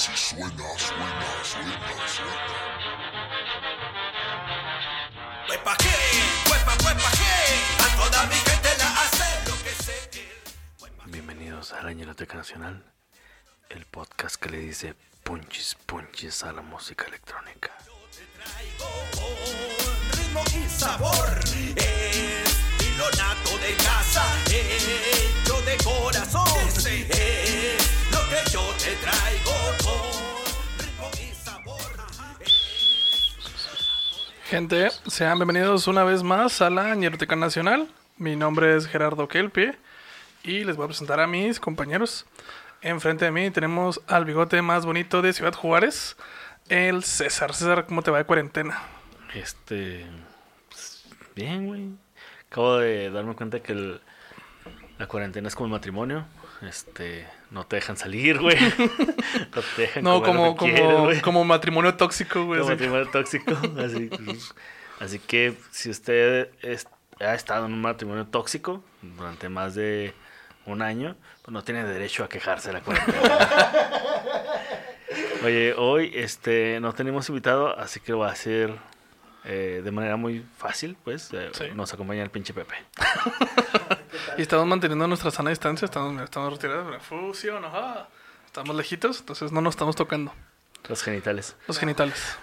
así suena, suena, suena, suena. Huepa qué, huepa, huepa qué, a toda mi gente la hace lo que sé. Bienvenidos a Nacional, el podcast que le dice punchis punchis a la música electrónica. Con ritmo y sabor, es nato de casa, hecho de corazón. Es que yo te traigo con ritmo y sabor. Gente, sean bienvenidos una vez más a la Ñeroteca Nacional. Mi nombre es Gerardo Kelpie y les voy a presentar a mis compañeros. Enfrente de mí tenemos al bigote más bonito de Ciudad Juárez, el César. César, ¿cómo te va de cuarentena? Este. pues, bien, güey. Acabo de darme cuenta que el- la cuarentena es como el matrimonio. Este. No te dejan salir, güey. no te dejan No, como, lo que como, quieres, como matrimonio tóxico, güey. Como así. matrimonio tóxico. Así, pues, así que si usted es- ha estado en un matrimonio tóxico durante más de un año, pues no tiene derecho a quejarse de la cuarentena. Oye, hoy este no tenemos invitado, así que lo va a hacer eh, de manera muy fácil, pues. eh, Sí. Nos acompaña el pinche Pepe. Y estamos manteniendo nuestra sana distancia, estamos, estamos retirados, mira, fusión, ajá. Estamos lejitos, entonces no nos estamos tocando Los genitales. los genitales.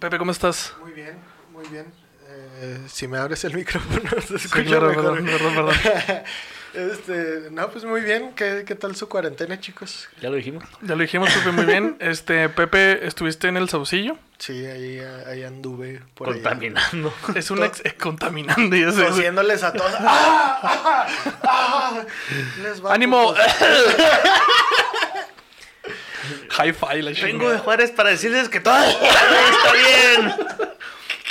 Pepe, ¿cómo estás? Muy bien, muy bien. Eh, si me abres el micrófono, se Sí, escucha claro, mejor. perdón, perdón, perdón. este, no, pues muy bien. ¿Qué, ¿Qué tal su cuarentena, chicos? ¿Ya lo dijimos? Ya lo dijimos, Pepe, muy bien. Este, Pepe, estuviste en el Saucillo. Sí, ahí, ahí anduve por allá. Contaminando. Es un ex, eh, contaminando, ya sé. Tosiéndoles a todos. ¡Ah! ¡Ah! ¡Ah! Les va ¡Ánimo! putos. Hi-Fi, la Vengo de. Juárez para decirles que todo está bien.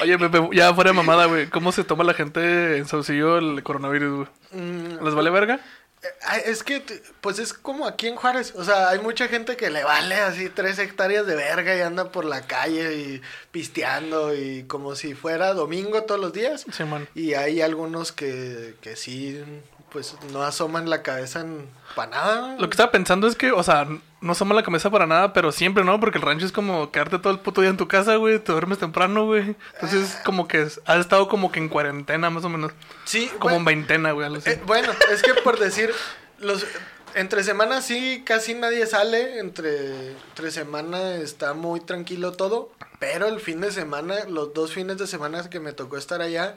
Oye, Pepe, ya fuera de mamada, güey. ¿Cómo se toma la gente en Saucillo el coronavirus, güey? Mm, ¿Les vale verga? eh, es que, pues es como aquí en Juárez. O sea, hay mucha gente que le vale así tres hectáreas de verga y anda por la calle y pisteando y como si fuera domingo todos los días. Sí, man. Y hay algunos que, que sí, pues no asoman la cabeza en para nada. Lo que estaba pensando es que, o sea, no somos la cabeza para nada, pero siempre, ¿no? Porque el rancho es como quedarte todo el puto día en tu casa, güey. Te duermes temprano, güey. Entonces, como que es- has estado como que en cuarentena, más o menos. Sí, Como en veintena, güey. eh, bueno, es que por decir, los entre semana sí casi nadie sale, entre, entre semana está muy tranquilo todo, pero el fin de semana, los dos fines de semana que me tocó estar allá,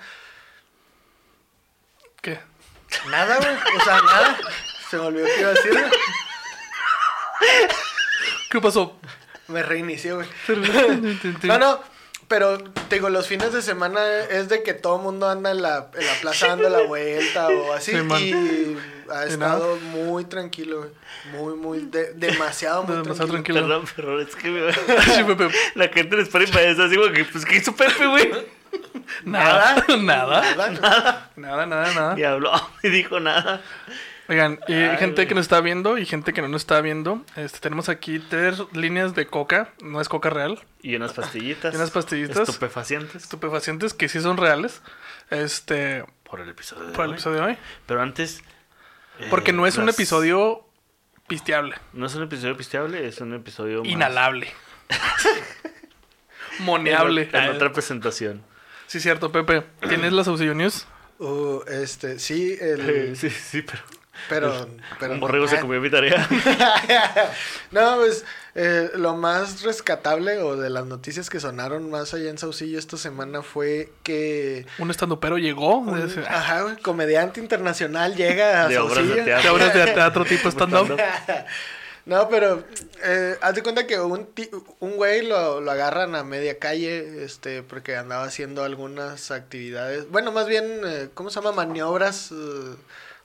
¿Qué? Nada, güey, o sea, nada. Se me olvidó que iba a decir, güey. ¿Qué pasó? Me reinició, güey. No, no, pero te digo, los fines de semana es de que todo el mundo anda en la, en la plaza dando la vuelta o así. Sí, y ha Y estado muy tranquilo, güey. Muy, muy, de- demasiado, muy Demasiado tranquilo. tranquilo. Perdón, pero es que me... La gente les para eso así, que, pues, ¿qué hizo Pepe, güey? Nada. Nada. Nada. Nada, nada, nada. Ni habló, ni dijo nada. Oigan, y Ay, gente que nos está viendo y gente que no nos está viendo, este, tenemos aquí tres líneas de coca, no es coca real, Y unas pastillitas. Y unas pastillitas. Estupefacientes. estupefacientes que sí son reales, este, Por el episodio de por el hoy. episodio de hoy, Pero antes... eh, porque no es un episodio pisteable, No es un episodio pisteable, es un episodio más- inhalable, En, moneable. en otra presentación. Sí, cierto, Pepe, ¿tienes la Saucillo News? Uh, este, sí, Eh, el, sí, sí, pero... pero, pero un borrego se comió mi tarea. no, pues eh, lo más rescatable o de las noticias que sonaron más allá en Saucillo esta semana fue que Un estandupero llegó, un, de- ajá, comediante internacional llega a De obras de Saucillo. teatro. de obras de teatro tipo stand-up. No, pero eh, haz de cuenta que un, ti- un güey lo, lo agarran a media calle, este, porque andaba haciendo algunas actividades, bueno, más bien, eh, ¿cómo se llama? Maniobras, eh,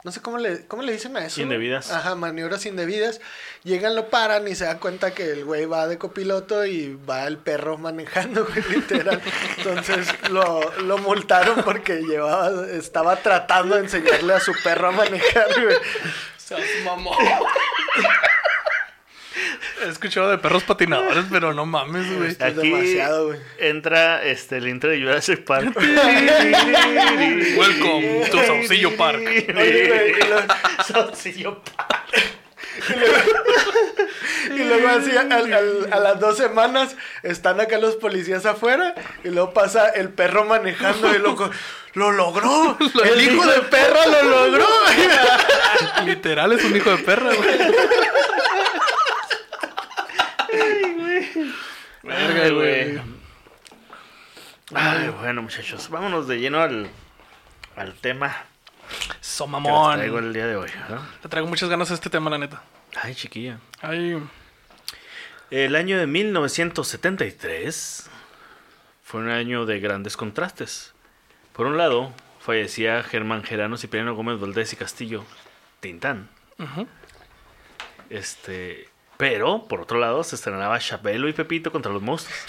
no sé cómo le, cómo le dicen a eso. Indebidas. Ajá, maniobras indebidas. Llegan, lo paran y se dan cuenta que el güey va de copiloto y va el perro manejando, güey, literal. Entonces lo, lo multaron porque llevaba, estaba tratando de enseñarle a su perro a manejar, güey. Seas mamón. He escuchado de perros patinadores, pero no mames, güey. Es Aquí demasiado, güey. entra este, el intro de Jurassic Park. Welcome to Saucillo Park. Oye, güey, y lo- Saucillo Park. Y luego así al- al- a las dos semanas están acá los policías afuera y luego pasa el perro manejando y loco, lo logró, el hijo de perra lo logró. Literal es un hijo de perra, güey. Verga, güey. Ay, bueno, muchachos, vámonos de lleno al, al tema So que les traigo el día de hoy. ¿no? Te traigo muchas ganas a este tema, la neta. Ay, chiquilla. Ay, El año de 1973 fue un año de grandes contrastes. Por un lado, fallecía Germán Gerano Cipriano Gómez Valdés y Castillo, Tintán. Este, pero, por otro lado, se estrenaba Chabelo y Pepito contra los monstruos.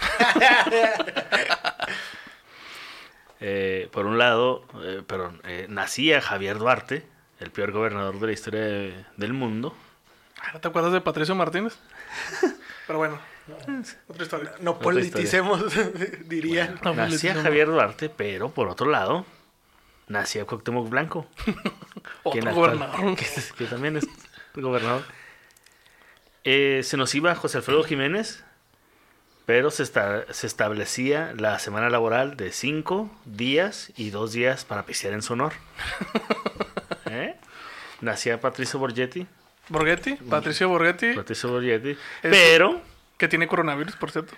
Eh, por un lado, eh, perdón, eh, nacía Javier Duarte, el peor gobernador de la historia de- del mundo. Ah, ¿No te acuerdas de Patricio Martínez? Pero bueno, otra historia. No Otra politicemos, dirían. No, Nacía no. Javier Duarte, pero por otro lado, nacía Cuauhtémoc Blanco. Otro actual- gobernador. que, que también es gobernador. Eh, se nos iba José Alfredo Jiménez, pero se, esta- se establecía la semana laboral de cinco días y dos días para pisear en su honor. ¿Eh? Nacía Patricio Borgetti, Borghetti, Patricio Borghetti, Patricio Borgetti, pero, que tiene coronavirus, por cierto.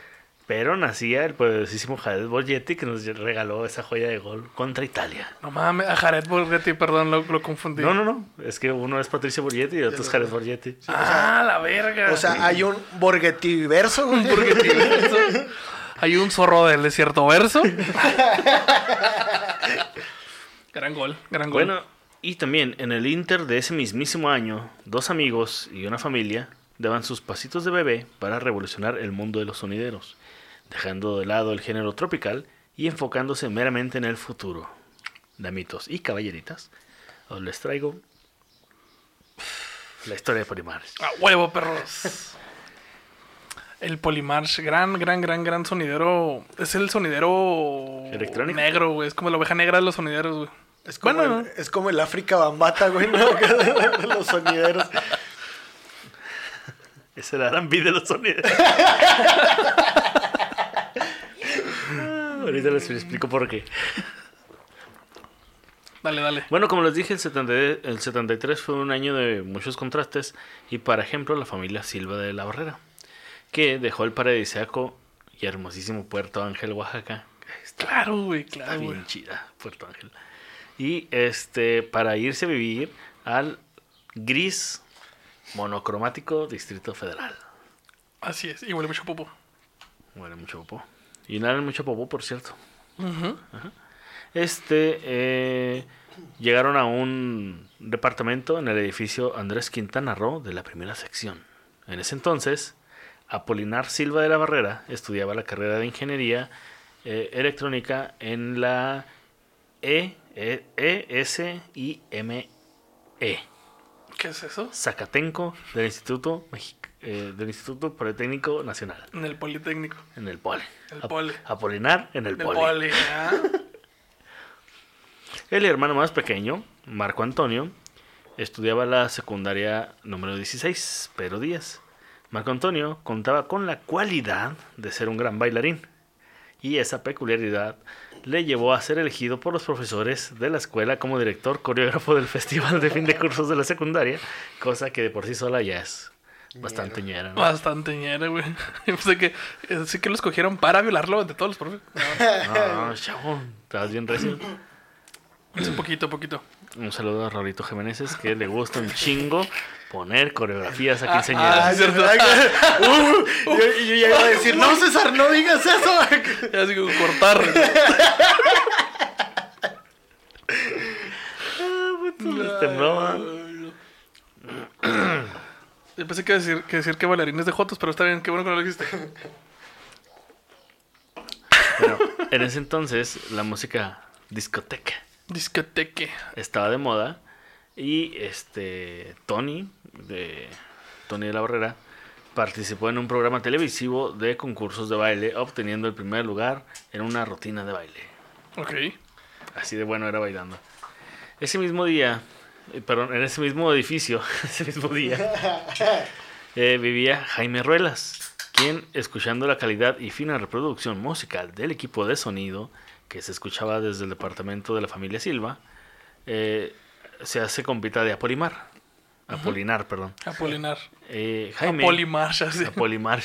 Pero nacía el poderosísimo Jared Borgetti que nos regaló esa joya de gol contra Italia. No mames, a Jared Borghetti, perdón, lo, lo confundí. No, no, no, es que uno es Patricio Borgetti y el otro es Jared Borgetti. Ah, la verga. O sea, hay un borguetiverso. güey. Borghetti verso. Hay un zorro del desierto verso. gran gol, gran gol. Bueno, y también en el Inter de ese mismísimo año, dos amigos y una familia daban sus pasitos de bebé para revolucionar el mundo de los sonideros, dejando de lado el género tropical y enfocándose meramente en el futuro. Damitos y caballeritas, os les traigo la historia de Polimares. A huevo, perros. El Polymarch, gran, gran, gran, gran sonidero. Es el sonidero ¿Electrónico? negro, güey. Es como la oveja negra de los sonideros, güey. Es como, Bueno. el, es como el África Bambata, güey, ¿no? Los sonideros. Es el R&B de los sonideros. Ah, Ahorita les explico por qué. Dale, dale. Bueno, como les dije, el, 70 el 73 fue un año de muchos contrastes y, por ejemplo, la familia Silva de la Barrera, que dejó el paradisíaco y hermosísimo Puerto Ángel, Oaxaca. Está, Claro, güey, está claro, güey. bien chida, Puerto Ángel. Y este, para irse a vivir al gris monocromático Distrito Federal. Así es. Y huele mucho popo. Huele mucho popó. Y nada mucho popó, por cierto. Ajá. Este, eh, llegaron a un departamento en el edificio Andrés Quintana Roo de la primera sección. En ese entonces, Apolinar Silva de la Barrera estudiaba la carrera de ingeniería eh, electrónica en la E, E, ESIME, ¿Qué es eso? Zacatenco del Instituto, Mexi- eh, del Instituto Politécnico Nacional, En el Politécnico. en el Pole. El Pole. Apolinar en el El. Poli. El hermano más pequeño, Marco Antonio, estudiaba la secundaria número 16, pero Díaz. Marco Antonio contaba con la cualidad de ser un gran bailarín, y esa peculiaridad le llevó a ser elegido por los profesores de la escuela como director coreógrafo del festival de fin de cursos de la secundaria, cosa que de por sí sola ya es bastante ñera. ¿no? Bastante ñera, güey. Yo pensé que, eh, sí que lo escogieron para violarlo de todos los profes. No, No, chavo, estabas bien recio. es un poquito, poquito. Un saludo a Raulito Jiménez, que le gusta un chingo poner coreografías a Ah, quinceañeras. Ah, cierto. ¿verdad que- Uh, yo, y yo ya iba a decir, no, César, no digas eso. Ya así como cortar. Les tembló, Yo pensé que decir que, decir que bailarines de Jotos, pero está bien, qué bueno que no lo dijiste. Bueno, en ese entonces la música discoteca Discoteque. estaba de moda y este Tony de Tony de la Barrera participó en un programa televisivo de concursos de baile obteniendo el primer lugar en una rutina de baile. Ok. Así de bueno era bailando. Ese mismo día perdón, en ese mismo edificio, ese mismo día, eh, vivía Jaime Ruelas, quien, escuchando la calidad y fina reproducción musical del equipo de sonido que se escuchaba desde el departamento de la familia Silva, eh, se hace compita de Apolimar. Apolinar, perdón. Apolinar. Eh, Jaime, Apolimar, ya sé. Apolimar.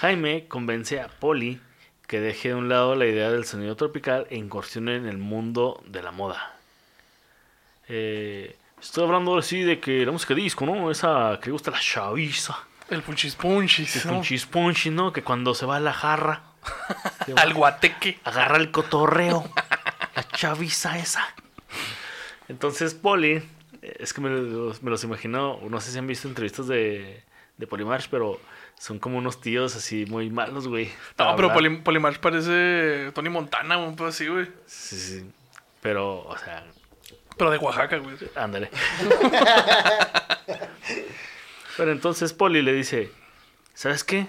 Jaime convence a Poli que deje de un lado la idea del sonido tropical e incursione en el mundo de la moda. Eh, estoy hablando así de que la música disco, ¿no? Esa que le gusta la chaviza. El punchis punchis. Que ¿no? punchis punchis, ¿no? Que cuando se va a la jarra, va Al guateque. agarra el cotorreo. la chaviza esa. Entonces Poli, eh, es que me los, me los imagino, no sé si han visto entrevistas de, de Polimarch, pero son como unos tíos así muy malos, güey. No, pero. Poli- Polimar parece Tony Montana, un poco así, güey. Sí, sí. Pero, o sea, Pero de Oaxaca, güey. ándale. pero entonces Poli le dice, ¿sabes qué?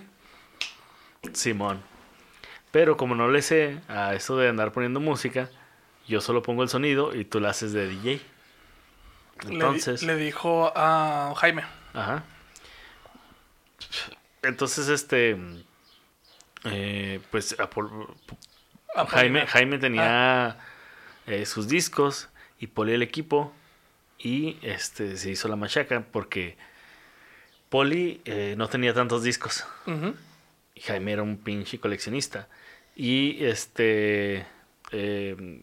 Simón. Pero como no le sé a eso de andar poniendo música, yo solo pongo el sonido y tú la haces de DJ. Le di- Entonces, Le, dijo a Jaime. ajá. Entonces, este, eh, pues a Jaime, tenía eh, sus discos y Poli el equipo y este se hizo la machaca porque Poli eh, no tenía tantos discos. Ujú. y Jaime era un pinche coleccionista. Y este eh,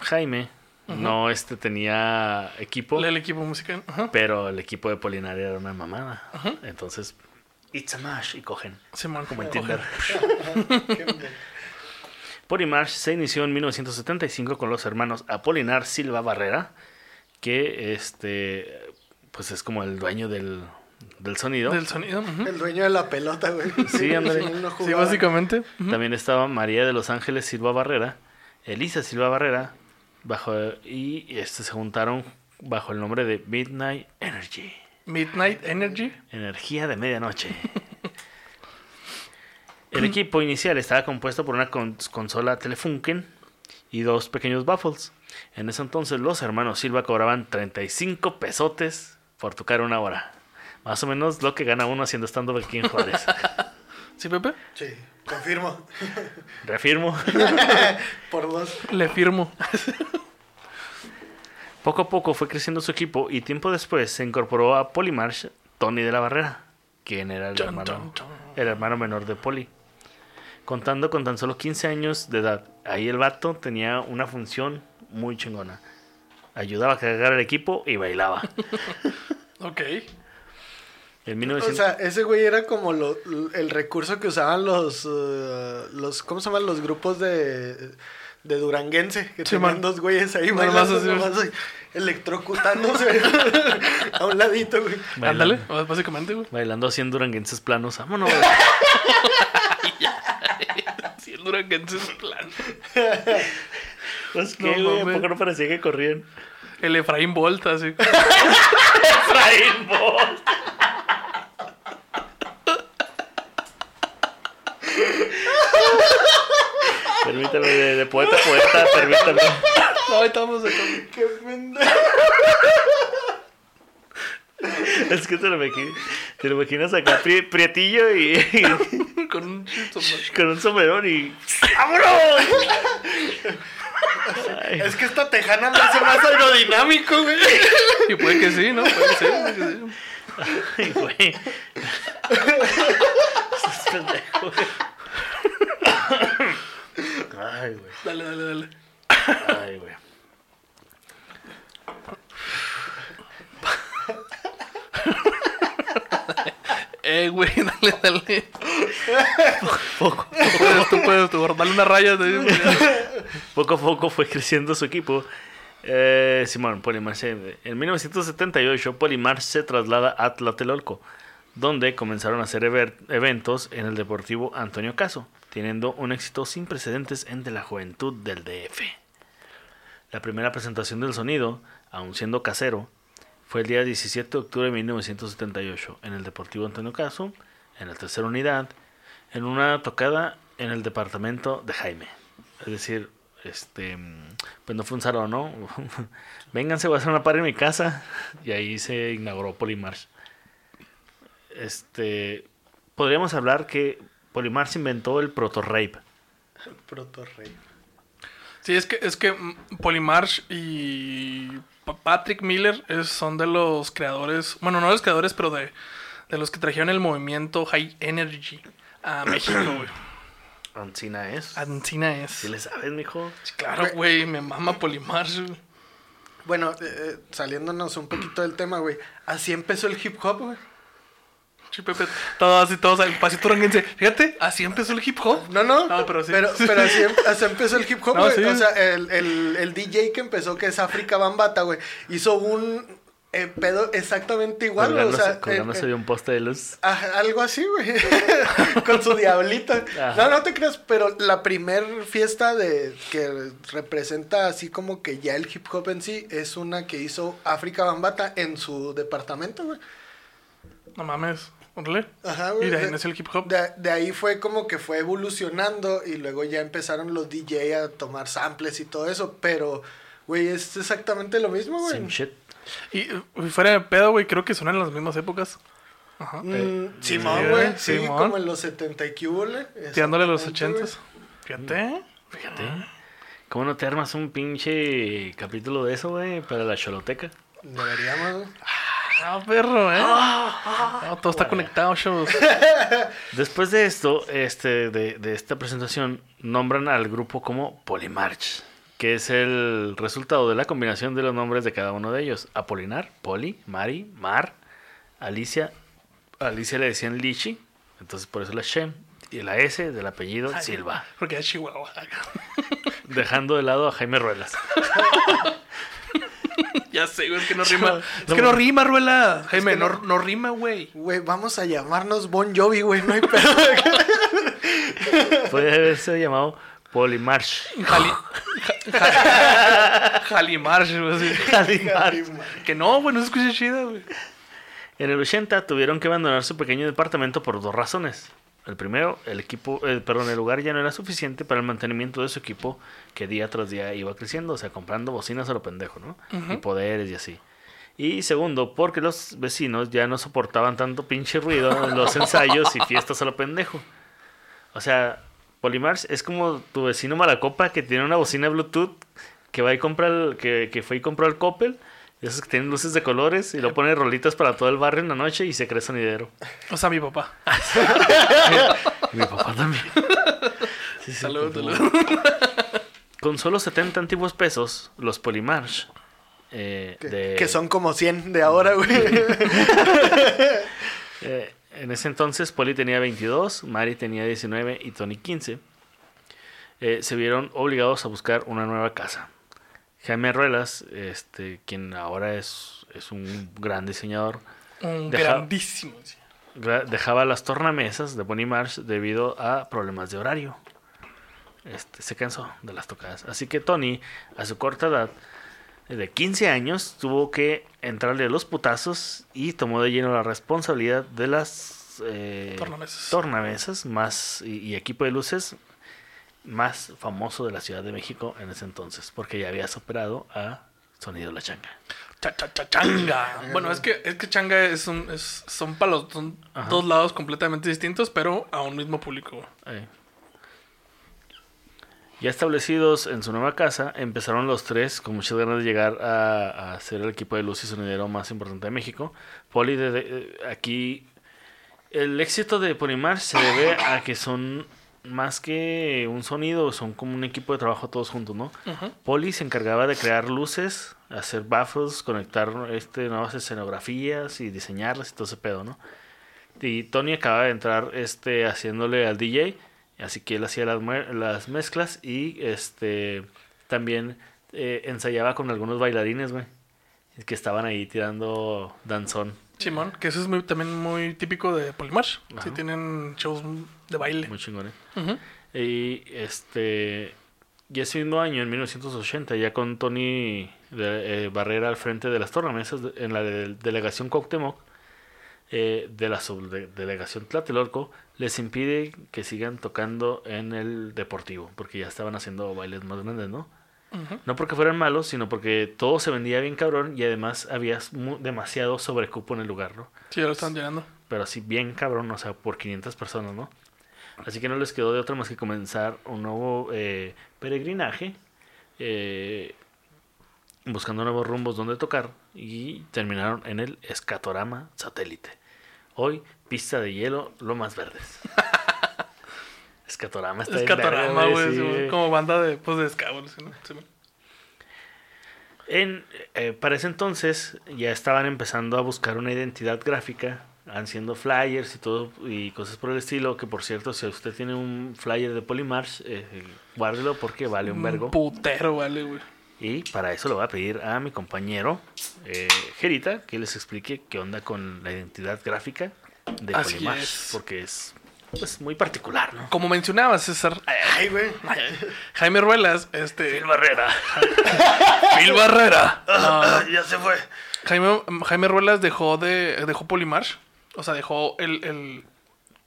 Jaime no este tenía equipo El equipo musical. Pero el equipo de Polinaria era una mamada. Entonces it's a mash y cogen. Simón, como en. Tinder Polimarch se inició en 1975 con los hermanos Apolinar Silva Barrera, que este pues es como el dueño del, del sonido. Del sonido. El dueño de la pelota, güey. Sí, no Sí, básicamente. También estaba María de los Ángeles Silva Barrera, Elisa Silva Barrera, bajo y este se juntaron bajo el nombre de Midnight Energy, Midnight Energy. energía de medianoche. El equipo inicial estaba compuesto por una con- consola Telefunken y dos pequeños baffles. En ese entonces los hermanos Silva cobraban 35 pesotes por tocar una hora. Más o menos lo que gana uno haciendo stand-up aquí en Juárez. ¿Sí, Pepe? Sí, confirmo. Reafirmo. Por dos. Le firmo. Poco a poco fue creciendo su equipo y tiempo después se incorporó a Polymarch Tony de la Barrera, quien era el, Chon, hermano, chon, chon. el hermano menor de Poli. Contando con tan solo 15 años de edad, ahí el vato tenía una función muy chingona. Ayudaba a cargar el equipo y bailaba. Ok. En O 1900... sea, ese güey era como lo- el recurso que usaban los, eh, los ¿cómo se llaman? Los grupos de, de Duranguense, que Sí, tenían man. dos güeyes ahí bailando, nomás electrocutándose a un ladito, güey. Ándale, básicamente, güey. bailando así en duranguenses planos. Vámonos. El duranguense es plan. Pues, No ¿qué, güey? ¿A mames. poco no parecía que corrían? El Efraín Volta, así. Efraín Bolt. Permítame, de, de poeta a poeta, permítame. No, estamos acá. Qué pendejo. Es que te lo, imagi- te lo imaginas acá, pri- prietillo y, y Con un sombrero. con un sombrerón y... ¡Vámonos! Ay, Es que esta tejana me hace más aerodinámico, güey. Y puede que sí, ¿no? Puede que sí. puede que sí. ay, güey. Estás pendejo, güey. Ay, güey. Dale, dale, dale. Ay, güey. Eh, güey, dale, dale. Poco, Tú puedes, tú puedes, tú, dale una raya. poco a poco fue creciendo su equipo. Eh, Simón, Polimar se- En 1978, Polimar se traslada a Tlatelolco, donde comenzaron a hacer eventos en el Deportivo Antonio Caso, teniendo un éxito sin precedentes entre la juventud del DF. La primera presentación del sonido, aun siendo casero, fue el día 17 de octubre de 1978 en el Deportivo Antonio Caso, en la tercera unidad, en una tocada en el departamento de Jaime. Es decir, este, pues no fue un salón, ¿no? Vénganse, voy a hacer una party en mi casa. Y ahí se inauguró Polymarch. Este, podríamos hablar que Polymarch inventó el proto-rape. El proto rey. Sí, es que, es que mm, Polymarch y Patrick Miller es- son de los creadores, bueno, no los creadores, pero de, de los que trajeron el movimiento High Energy a México, güey. Ancina es. Ancina es. ¿Sí le sabes, mijo? Sí, Claro, güey, me mama güey. Bueno, eh, eh, saliéndonos un poquito del tema, güey. Así empezó el hip hop, güey. Pepe, todos así, todos al pasito ranguense. Fíjate, así empezó el hip hop. No, no. No, pero sí. Pero, pero así, em- así empezó el hip hop, No, güey. sí. O sea, el, el, el DJ que empezó, que es África Bambata, güey, hizo un eh, pedo exactamente igual, güey. O Colgándose, sea, colgándose eh, eh, de un poste de luz. ah, algo así, güey. Con su diablito. Ajá. No, no te creas, pero la primer fiesta de que representa así como que ya el hip hop en sí es una que hizo África Bambata en su departamento, güey. No mames, órale. Ajá, güey. Y de ahí nació el hip hop. De, de ahí fue como que fue evolucionando y luego ya empezaron los DJ a tomar samples y todo eso, pero, güey, es exactamente lo mismo, güey. Same shit. Y eh, fuera de pedo, güey, creo que son en las mismas épocas. Ajá. Mm, Simón, sí, güey, güey, sí, Simón. como en los 70 y que hubo, le, Tirándole a los exactamente, ochentas. Fíjate. Fíjate. ¿Cómo no te armas un pinche capítulo de eso, güey? Para la choloteca. Deberíamos, güey. Ah, perro, ¿eh? No, todo está conectado, chavos. Después de esto, este, de, de esta presentación, nombran al grupo como Polymarch, que es el resultado de la combinación de los nombres de cada uno de ellos. Apolinar, Poli, Mari, Mar, Alicia. Alicia le decían Lichi, entonces por eso la Shem. Y la S del apellido Silva. Porque es Chihuahua. Dejando de lado a Jaime Ruelas. ya sé, güey, es que no rima. Es que no rima, Ruela. Jaime, que no, no- rima, güey. Güey, vamos a llamarnos Bon Jovi, güey, no hay pedo. Puede haberse llamado Polymarch. Jali... ja- ja- Jalimarch, güey. así. Jalimarch. Que no, güey, no se escucha chida, güey. En el 80 tuvieron que abandonar su pequeño departamento por dos razones. El primero, el equipo, eh, perdón, el lugar ya no era suficiente para el mantenimiento de su equipo que día tras día iba creciendo, o sea, comprando bocinas a lo pendejo, ¿no? Y poderes y así. Y segundo, porque los vecinos ya no soportaban tanto pinche ruido en los ensayos y fiestas a lo pendejo. O sea, Polymars es como tu vecino Malacopa que tiene una bocina Bluetooth que va y compra el, que, que fue y compró el Coppel, esos que tienen luces de colores y lo pone rolitas para todo el barrio en la noche y se cree sonidero. O sea, mi papá. Y mi papá también. Sí, sí, Salud, salud. Con solo 70 antiguos pesos, los Polymarch eh, que, de- que son como 100 de ahora, güey. Eh, en ese entonces Polly tenía 22, Mari tenía 19 y Tony 15. Eh, se vieron obligados a buscar una nueva casa. Jaime Ruelas, este, quien ahora es, es un gran diseñador, Un Deja- grandísimo. gra- dejaba las tornamesas de Bonnie Marsh debido a problemas de horario. Este, se cansó de las tocadas. Así que Tony, a su corta edad, de 15 años, tuvo que entrarle a los putazos y tomó de lleno la responsabilidad de las eh, Tornamesas. tornamesas más, y, y equipo de luces más famoso de la Ciudad de México en ese entonces, porque ya había superado a Sonido La Changa. Cha, cha, cha, changa. Bueno, es que, es que changa es un, es, son palos, son Ajá. dos lados completamente distintos, pero a un mismo público. Eh. Ya establecidos en su nueva casa, empezaron los tres con muchas ganas de llegar a, a ser el equipo de luz y sonidero más importante de México. Poli, de, de- aquí, el éxito de Polimar se debe a que son más que un sonido, son como un equipo de trabajo todos juntos, ¿no? Poli se encargaba de crear luces, hacer baffles, conectar este, nuevas escenografías y diseñarlas y todo ese pedo, ¿no? Y Tony acaba de entrar este haciéndole al DJ, así que él hacía las, las mezclas y este también eh, ensayaba con algunos bailarines, güey, que estaban ahí tirando danzón. Simón, que eso es muy, también muy típico de Polymarch. Sí, tienen shows de baile. Muy chingones. Ujú. Y este y ese mismo año, en 1980, ya con Tony de- eh, Barrera al frente de las tornamesas de- en la de- delegación Cuauhtémoc, eh, de la subdelegación Tlatelolco les impide que sigan tocando en el deportivo, porque ya estaban haciendo bailes más grandes, ¿no? No porque fueran malos, sino porque todo se vendía bien cabrón y además había demasiado sobrecupo en el lugar, ¿no? Sí, ya lo están llenando. Pero así bien cabrón, o sea, por 500 personas, ¿no? Así que no les quedó de otra más que comenzar un nuevo eh, peregrinaje, eh, buscando nuevos rumbos donde tocar y terminaron en el Escatorama Satélite. Hoy, pista de hielo, Lomas Verdes. Escatorama está Es bien verga, Catorama, güey. sí, como banda de, pues, de. En, eh, para ese entonces ya estaban empezando a buscar una identidad gráfica, haciendo flyers y todo y cosas por el estilo. Que por cierto, si usted tiene un flyer de Polymarch, eh, guárdelo porque vale un vergo. putero, vale, güey. Y para eso le voy a pedir a mi compañero eh, Gerita que les explique qué onda con la identidad gráfica de Así Polymarch, es. porque es pues, muy particular, ¿no? Como mencionaba César, Ay, güey. Jaime Ruelas, este. Phil Barrera. Phil Barrera. No, ya se fue. Jaime, Jaime Ruelas dejó de dejó Polymarch, o sea, dejó el, el,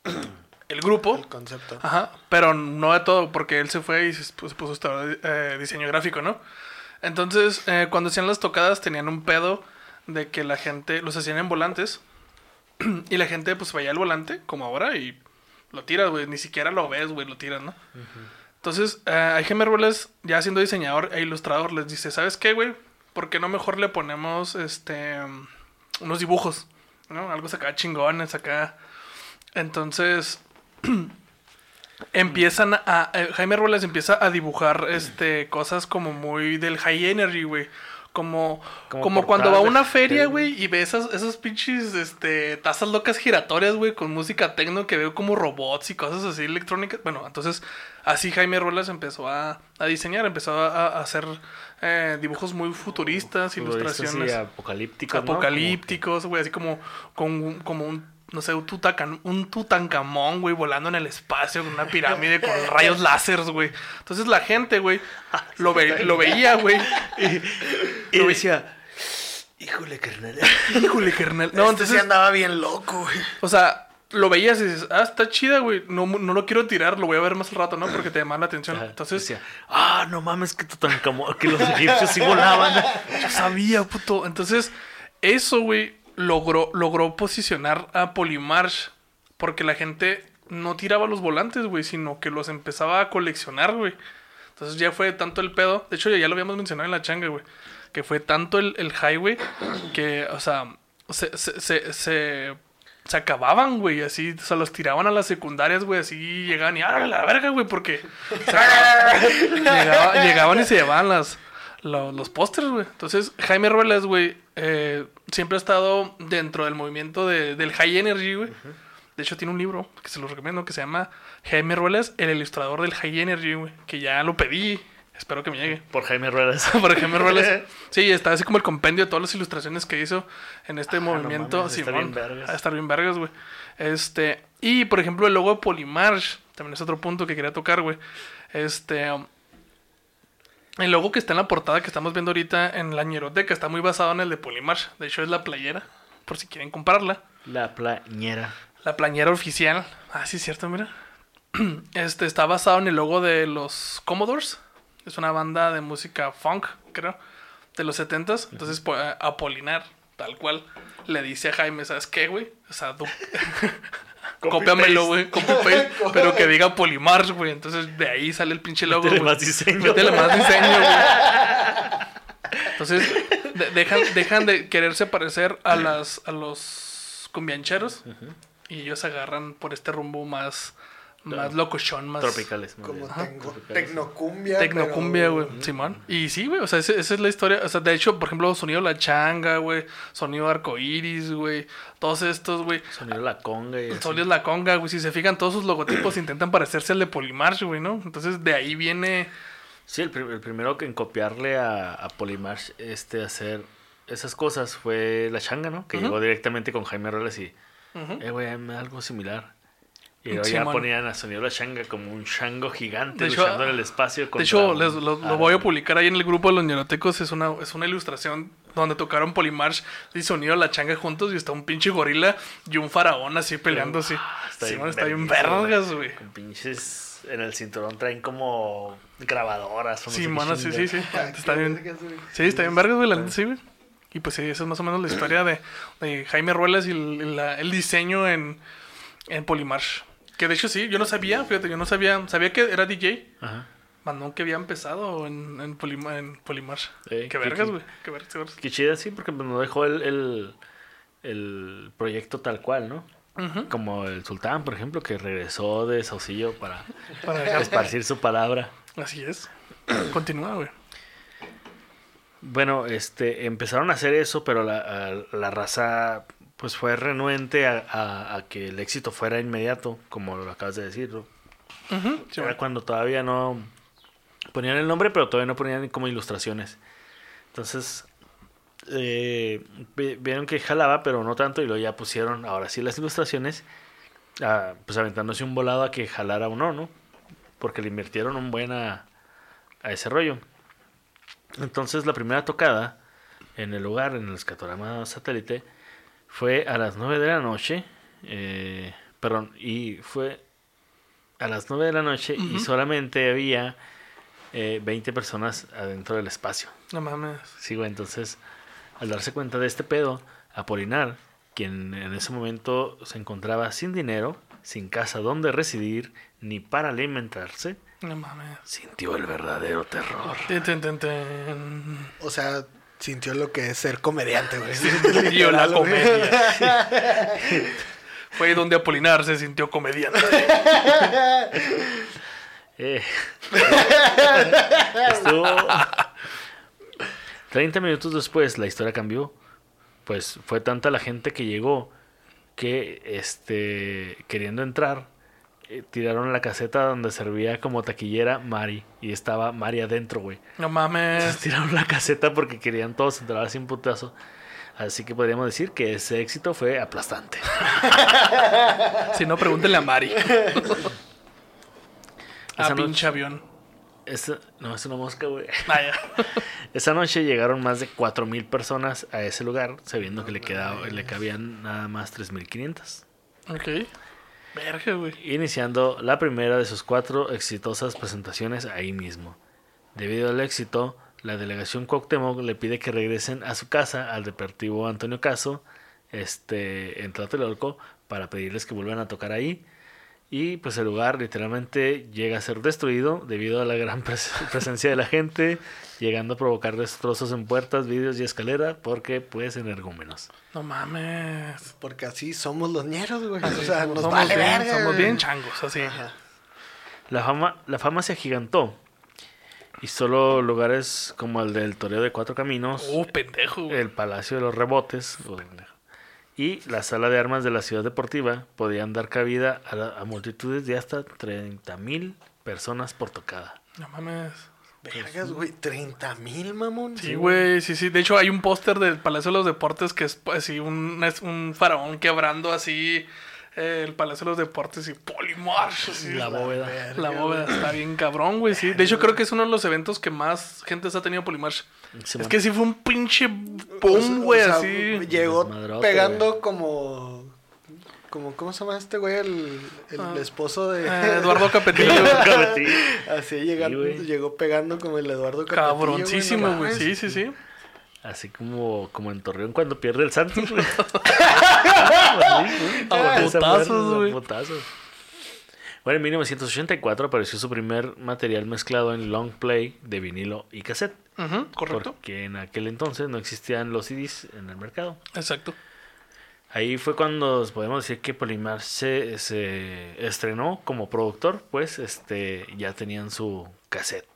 el grupo, El concepto. ajá, pero no de todo, porque él se fue y se puso, se puso a estudiar, eh, diseño gráfico, ¿no? Entonces, eh, cuando hacían las tocadas tenían un pedo de que la gente los hacían en volantes y la gente pues veía el volante, como ahora, y lo tiras, güey, ni siquiera lo ves, güey, lo tiras, ¿no? Entonces, eh, Jaime Ruelas, ya siendo diseñador e ilustrador, les dice, ¿sabes qué, güey? ¿Por qué no mejor le ponemos este unos dibujos? ¿No? Algo acá chingones acá. Entonces, empiezan a... eh, Jaime Ruelas empieza a dibujar este cosas como muy del high energy, güey. Como, Como como, cuando va a una feria, güey, y ve esas, esos pinches este, tazas locas giratorias, güey, con música tecno que veo como robots y cosas así electrónicas. Bueno, entonces así Jaime Ruelas empezó a, a diseñar, empezó a, a hacer eh, dibujos muy futuristas, Futuristas y ilustraciones apocalípticos. ¿no? apocalípticos, güey, así como, con, como un, no sé, un, tutacan, un tutankamón, güey, volando en el espacio con una pirámide con rayos láseres, güey. Entonces la gente, güey, lo, ve- lo veía, güey. Y decía, híjole, carnal. Híjole, carnal. No, No, entonces, sí andaba bien loco, güey. o sea, lo veías y dices, ah, está chida, güey. No, no lo quiero tirar, lo voy a ver más al rato, ¿no? Porque te llama la atención. Entonces, decía, ah, no mames, que Tutankamón, que los egipcios sí volaban. Yo sabía, puto. Entonces, eso, güey, logró, logró posicionar a Polymarch. Porque la gente no tiraba los volantes, güey, sino que los empezaba a coleccionar, güey. Entonces ya fue tanto el pedo. De hecho, ya, lo habíamos mencionado en la changa, güey. Que fue tanto el, el highway que, o sea, se, se, se, se, se acababan, güey. Así, o sea, los tiraban a las secundarias, güey. Así llegaban y, ¡ah, la verga, güey! Porque. Llegaba- llegaban y se llevaban las, lo- los pósters, güey. Entonces, Jaime Ruelas, güey, eh, siempre ha estado dentro del movimiento de- del high energy, güey. De hecho, tiene un libro que se lo recomiendo que se llama Jaime Ruelas, el ilustrador del high energy, güey. Que ya lo pedí. Espero que me llegue. Por Jaime Ruedas. Por Jaime Ruelas. Sí, está así como el compendio de todas las ilustraciones que hizo en este Ah, no movimiento. mames, está Simón. bien vergas. Va a estar bien vergas, güey. Este, y por ejemplo, el logo de Polymarch, también es otro punto que quería tocar, güey. Este, el logo que está en la portada que estamos viendo ahorita en la ñeroteca está muy basado en el de Polymarch. De hecho, es la playera, por si quieren comprarla. La plañera. La playera oficial. Ah, sí, es cierto, mira. Este está basado en el logo de los Commodores. Es una banda de música funk, creo, de los 70s. Entonces, pues, eh, Apolinar, tal cual, le dice a Jaime, ¿sabes qué, güey? O sea. Cópiamelo, güey. pero que diga Polymarch, güey. Entonces, de ahí sale el pinche logo. Métele más diseño. Métele más diseño, güey. Entonces, de- dejan, dejan de quererse parecer a las a los cumbiancheros y ellos agarran por este rumbo más más locochón, más Tropicales. más Como tengo tecnocumbia. tecnocumbia, pero- güey, Simón. Y sí, güey, o sea, ese- esa es la historia, o sea, de hecho, por ejemplo, sonido La Changa, güey, sonido Arcoiris, güey, todos estos, güey. Sonido la conga y así. Sonido La Conga, güey, si se fijan, todos sus logotipos intentan parecerse al de Polymarch, güey, ¿no? Entonces, de ahí viene Sí, el, prim- el primero que en copiarle a, a Polymarch este, hacer esas cosas fue la changa, ¿no? Que llegó directamente con Jaime Robles y, eh, güey, algo similar. Y luego ya ponían a Sonido la changa como un chango gigante De hecho, luchando en el espacio. De hecho, un les- lo, voy a publicar ahí en el grupo de los ñerotecos. Es una, es una ilustración donde tocaron Polymarch y unieron la changa juntos y está un pinche gorila y un faraón así peleando así. Está Sí, bien man, está bien vergas, güey. Con pinches. En el cinturón traen como grabadoras. o no Sí, mano, sí, sí, sí. Ah, Está bien. Sí, está bien vergas, güey, la sí, güey. Y pues sí, esa es más o menos la historia de, de Jaime Ruelas y el, la- el diseño en, en Polymarch. Que de hecho sí, yo no sabía, fíjate, yo no sabía, sabía que era DJ, Ajá. no que había empezado en, en, Polymarch. Eh, qué vergas, güey, qué vergas, qué vergas. Qué chida, sí, porque pues, nos dejó el, el, el proyecto tal cual, ¿no? Como el sultán, por ejemplo, que regresó de Saucillo para esparcir su palabra. Así es. Continúa, güey. Bueno, este, empezaron a hacer eso, pero la, la raza pues fue renuente a, a- a que el éxito fuera inmediato, como lo acabas de decir, ¿no? Ujú, sí, Era cuando todavía no ponían el nombre, pero todavía no ponían como ilustraciones. Entonces, eh, vi- vieron que jalaba, pero no tanto, y luego ya pusieron ahora sí las ilustraciones, ah, pues aventándose un volado a que jalara o no, ¿no? Porque le invirtieron un buen a, a ese rollo. Entonces, la primera tocada en el lugar, en el escatorama satélite, fue a las 9 de la noche, eh, perdón, y fue a las 9 de la noche y solamente había eh, 20 personas adentro del espacio. No mames. Sí, güey, entonces, al darse cuenta de este pedo, Apolinar, quien en ese momento se encontraba sin dinero, sin casa donde residir, ni para alimentarse, No mames. sintió el verdadero terror. Ten, ten, ten, ten. O sea, sintió lo que es ser comediante, güey. Sintió la comedia. Fue donde Apolinar se sintió comediante. Eh, estuvo... 30 minutos después la historia cambió. Pues fue tanta la gente que llegó que, este, queriendo entrar, eh, tiraron la caseta donde servía como taquillera Mari. Y estaba Mari adentro, güey. No Entonces mames. tiraron la caseta porque querían todos entrar sin putazo. Así que podríamos decir que ese éxito fue aplastante. Si no, pregúntenle a Mari. A noche- pinche avión. Esa- no, es una mosca, güey. Ah. Esa noche llegaron más de 4.000 personas a ese lugar, sabiendo que le, quedaba, le cabían nada más 3.500. Ok. Iniciando la primera de sus cuatro exitosas presentaciones ahí mismo. Debido al éxito, la delegación Cuauhtémoc le pide que regresen a su casa al deportivo Antonio Caso, este, en Tlatelolco, para pedirles que vuelvan a tocar ahí. Y pues el lugar literalmente llega a ser destruido debido a la gran pres- presencia de la gente, llegando a provocar destrozos en puertas, vidrios y escalera, porque pues energúmenos. No mames. Porque así somos los ñeros, güey. O sea, nos somos vale bien, verga. Somos bien changos, así. Ajá. La fama, la fama se agigantó. Y solo lugares como el del Toreo de Cuatro Caminos, Uh, pendejo, el Palacio de los Rebotes y la Sala de Armas de la Ciudad Deportiva podían dar cabida a, la- a multitudes de hasta 30 mil personas por tocada. No mames. Vergas, güey. 30 mil, mamón. Sí, güey, sí, sí. De hecho, hay un póster del Palacio de los Deportes que es pues, así un, es un faraón quebrando así el Palacio de los Deportes y Polymarch. así. La bóveda. La bóveda está bien cabrón, güey, sí. De hecho, creo que es uno de los eventos que más gente ha tenido Polymarch. Sí, es que sí fue un pinche boom, güey, o sea, así. Llegó Desmadrote, pegando como. como. ¿Cómo se llama este güey? El, el Ah. esposo de. Eh, Eduardo Capetillo. Así llegando, Sí, güey. llegó pegando como el Eduardo Capetillo, Cabroncísimo, güey. Sí, sí, sí. Así como, como en Torreón cuando pierde el Santos. güey. A a güey. putazos. Bueno, en 1984 apareció su primer material mezclado en long play de vinilo y cassette. Ujú, correcto. Porque en aquel entonces no existían los CDs en el mercado. Exacto. Ahí fue cuando podemos decir que Polimar se, se estrenó como productor, pues este ya tenían su cassette.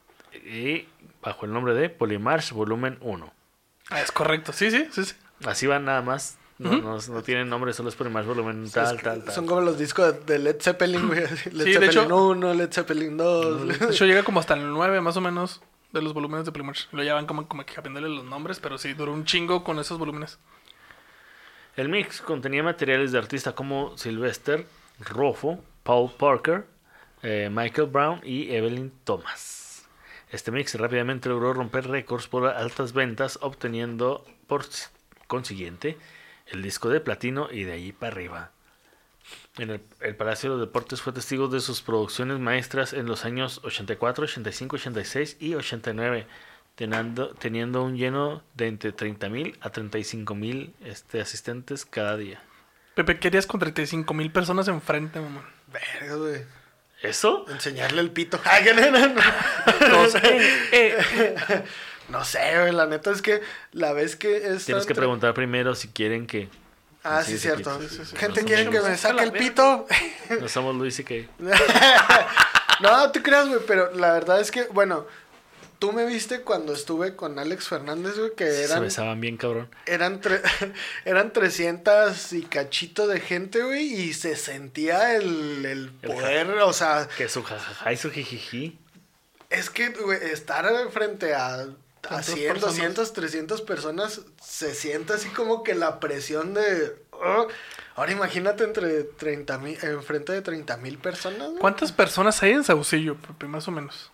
Y bajo el nombre de Polymarch Volumen 1. Ah, es correcto. Sí, sí, sí. sí. Así van nada más. No, no, no tienen nombre, solo es Polymarch Volumen tal, Es- tal, tal. Son como los discos de, de Led Zeppelin, güey. Led Sí, de Zeppelin hecho- 1, Led Zeppelin 2. De hecho, llega como hasta el 9 más o menos de los volúmenes de Polymarch. Lo llevan como, como que cambiándole los nombres, pero sí, duró un chingo con esos volúmenes. El mix contenía materiales de artistas como Sylvester, Rofo, Paul Parker, eh, Michael Brown y Evelyn Thomas. Este mix rápidamente logró romper récords por altas ventas, obteniendo por consiguiente el disco de platino y de allí para arriba. En el, el Palacio de los Deportes fue testigo de sus producciones maestras en los años 84, 85, 86 y 89, teniendo, teniendo un lleno de entre 30.000 a 35.000 este, asistentes cada día. Pepe, ¿qué harías con 35 mil personas enfrente, mamón? Verga, güey. ¿Eso? Enseñarle el pito. No. Todos, eh, eh. No sé, güey. La neta es que la vez que es. Tienes que preguntar primero si quieren que... Ah, Sí, sí, cierto. sí, sí, sí. Gente No quiere somos- que me saque el pito. No somos Luis y que... no, tú creas, güey, pero la verdad es que, bueno, tú me viste cuando estuve con Alex Fernández, güey, que Se eran, besaban bien, cabrón. eran, tre- eran 300 y cachito de gente, güey, y se sentía el, el El poder, o sea, Que su jajaja y su jijiji. es que, güey, estar frente a, a Tantas 100, personas. 200, 300 personas, se siente así como que la presión de... oh, ahora imagínate entre 30 mil, enfrente de 30 mil personas, güey. ¿Cuántas personas hay en Saucillo, Pepe, más o menos?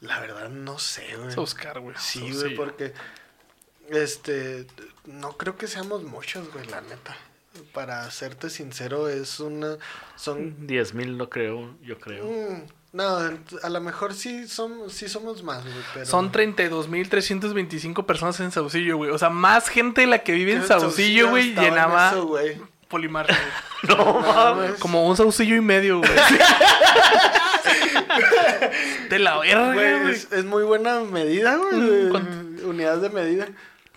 La verdad no sé, güey. Buscar, güey. Sí, güey, porque este no creo que seamos muchos, güey, la neta. Para serte sincero, es una son 10 mil no creo, yo creo. mm, no, a lo mejor sí somos sí somos más, güey, pero Son 32.325 personas en Saucillo, güey. O sea, más gente de la que vive en Saucillo, güey, llenaba eso, güey. Polimar. güey. No mames. Como un Saucillo y medio, güey. de la verga, Güey, es, es muy buena medida, güey. Mm, de- ¿cuánto? Unidad de medida.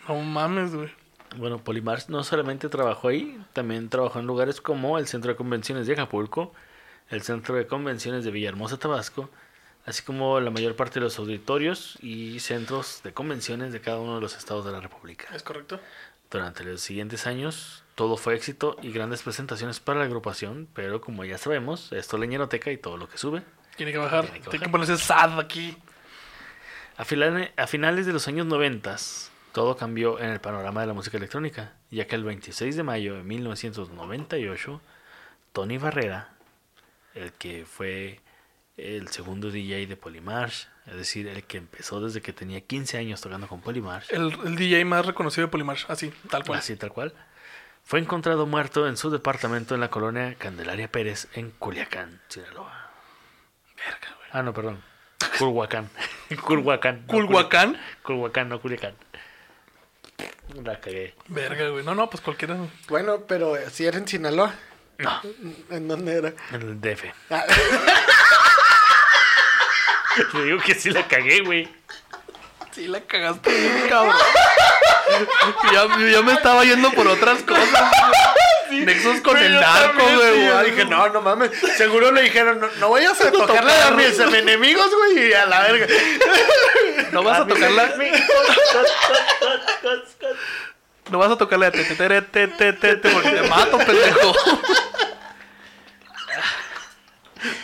No mames, güey. Bueno, Polimars no solamente trabajó ahí, también trabajó en lugares como el Centro de Convenciones de Acapulco, el Centro de Convenciones de Villahermosa, Tabasco, así como la mayor parte de los auditorios y centros de convenciones de cada uno de los estados de la República. ¿Es correcto? Durante los siguientes años, todo fue éxito y grandes presentaciones para la agrupación, pero como ya sabemos, esto es leñeroteca y todo lo que sube. Tiene que bajar. Tiene que Tiene que bajar. ponerse sad aquí. A, finales de los años 90, todo cambió en el panorama de la música electrónica, ya que el 26 de mayo de 1998, Tony Barrera, el que fue el segundo DJ de Polymarch, es decir, el que empezó desde que tenía 15 años tocando con Polymarch, El, el DJ más reconocido de Polimar. Así, tal cual. así tal cual, fue encontrado muerto en su departamento en la colonia Candelaria Pérez, en Culiacán, Sinaloa. Verga, güey. Ah, no, perdón. Culhuacán. Culhuacán. no, ¿Culhuacán? Culhuacán, no Culiacán. La cagué. Verga, güey. No, no, pues cualquiera. Bueno, pero si era en Sinaloa, No, ¿en dónde era? en el DF. Ah, Le digo que sí la cagué, güey. Sí, la cagaste bien, cabrón. ya, ya me estaba yendo por otras cosas. Güey. Nexos con el narco, güey. sí, dije, no, no mames. Seguro le dijeron, no, no vayas a tocarle a mis enemigos, güey, y a la verga. No vas a tocarla. No vas a tocarle a te, te, te, te, te, te, te, porque te mato, pendejo.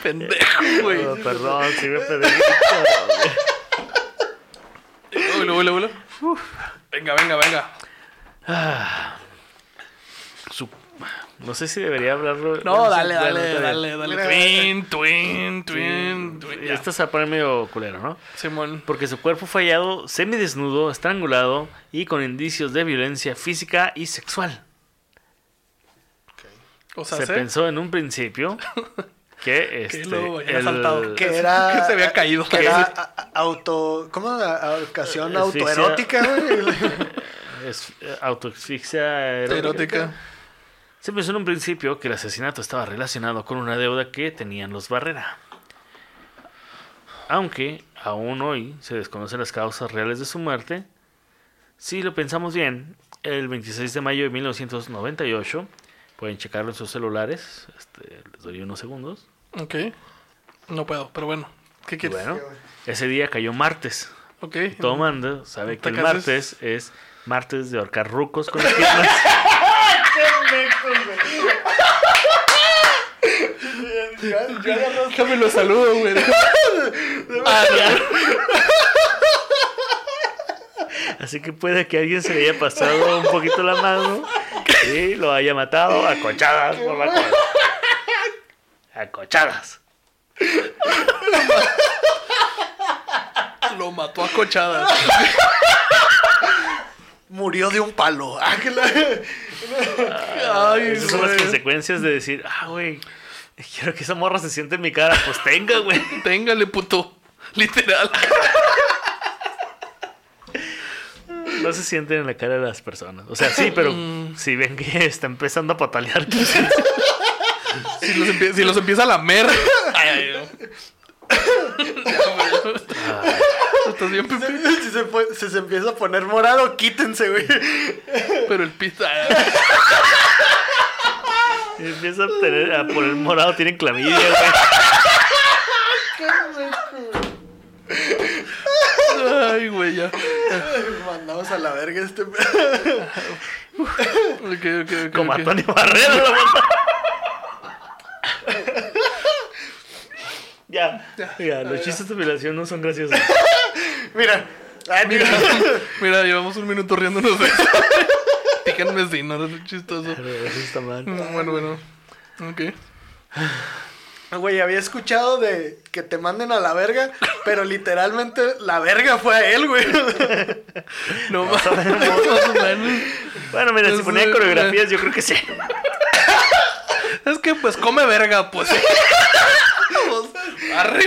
pendejo, güey. Oh, perdón, sí me luego. Uf. Venga, venga, venga. Su- No sé si debería hablarlo. No, dale, dale, dale, dale. Twin, twin, twin, twin. Ya. Esto se va a poner medio culero, ¿no? Simón. Porque su cuerpo fue hallado semidesnudo, estrangulado y con indicios de violencia física y sexual. O sea, se pensó en un principio que este, lo habían asaltado. Que Que era. se había caído. Que era auto. ¿Cómo? Ocasión autoerótica, eh, autoasfixia erótica. Erótica. Se pensó en un principio que el asesinato estaba relacionado con una deuda que tenían los Barrera. Aunque aún hoy se desconocen las causas reales de su muerte, si lo pensamos bien, el 26 de mayo de 1998, pueden checarlo en sus celulares, este, les doy unos segundos. Ok. No puedo, pero bueno. ¿Qué quieres? Bueno, ese día cayó martes. Ok. Todo mundo sabe que el martes es martes de ahorcar rucos con las piernas. Déjame lo saludo, güey. Ah, Así que puede que alguien se le haya pasado un poquito la mano y lo haya matado a cochadas por la cola. A cochadas. Lo mató a cochadas. murió de un palo. Ah, que la- Ay, Esas son las consecuencias de decir, ah, güey, quiero que esa morra se siente en mi cara. Pues tenga, güey. Téngale, puto. Literal. No se sienten en la cara de las personas. O sea, sí, pero si ven que está empezando a patalear, pues, Si los, empie- si los empieza a lamer. Ay, ay, no. Ya, güey. ¿Estás bien, Pepe? si, se, si empieza a poner morado, quítense, güey. Pero el pito. y empieza a, tener, a poner morado, tienen clamidia, güey. Ay, güey, ya. Mandamos a la verga este. Ok, ok, ok. Como a ok. Tony Barrera. Ya, ya, los chistes de violación no son graciosos. Mira. Ay, Mira, mira. mira, llevamos un minuto riéndonos de eso. Díganme si no es chistoso. Eso está mal. Mm, Bueno, bueno. Ok. Güey, había escuchado de que te manden a la verga, pero literalmente la verga fue a él, güey. No, más o menos. Más o menos. Bueno, mira, si ponía coreografías, yo creo que sí. Es que pues come verga, pues. Arre.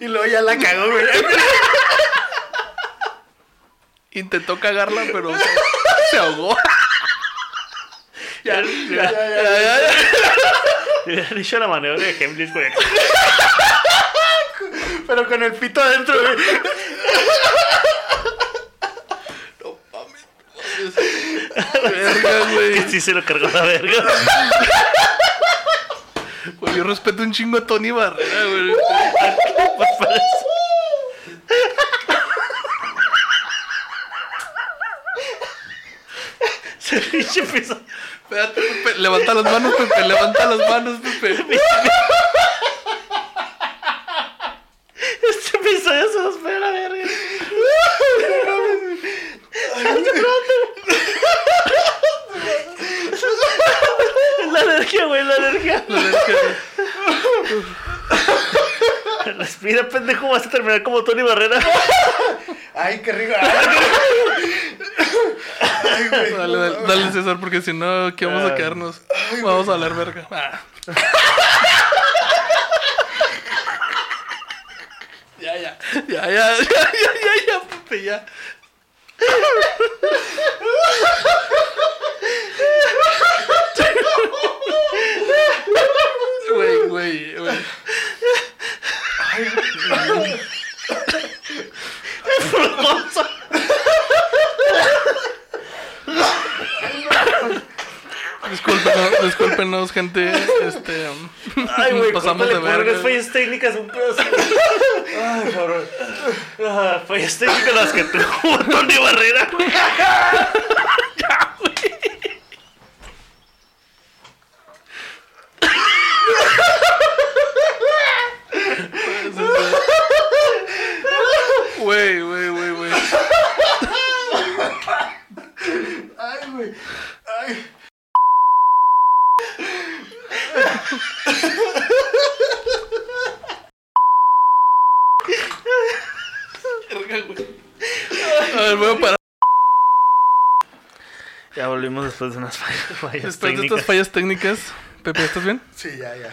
Y luego ya la cagó, güey. Intentó cagarla, pero se ahogó. Ya, Ya, ya, ya, ya. Ya, ya, ya. Le hubieran dicho la maniobra de Hemlich, güey. Pero con el pito adentro, güey. Verga, Que güey. sí se lo cargó la verga. Güey, yo respeto un chingo a Tony Barrera, güey. Pues parece. Se pinche empezó. Espérate, Pepe. Levanta las manos, Pepe. Levanta las manos, Pepe. Este episodio se nos fue a la verga. Es la alergia, güey, la alergia. La alergia. Respira, pendejo, vas a terminar como Tony Barrera. Ay, qué rico. Ay, Ay, güey. Dale, dale, dale, César, porque si no, aquí vamos a quedarnos. Vamos a hablar verga. Ah. Ya, ya. Ya, ya, ya, ya, ya, ya, Pepe, ya. Güey, güey, güey. Discúlpenos, discúlpenos, gente. Este. Ay, güey, pasamos de verga. fallas técnicas, un pedo así. Ay, cabrón. Ah, fallas técnicas las que tuvo Tony Barrera güey. Güey, güey, güey, güey. Ay, güey. Ay. A ver, voy a parar. Ya volvimos después de unas fallas, fallas Después de estas fallas técnicas. Pepe, ¿estás bien? Sí, ya, ya.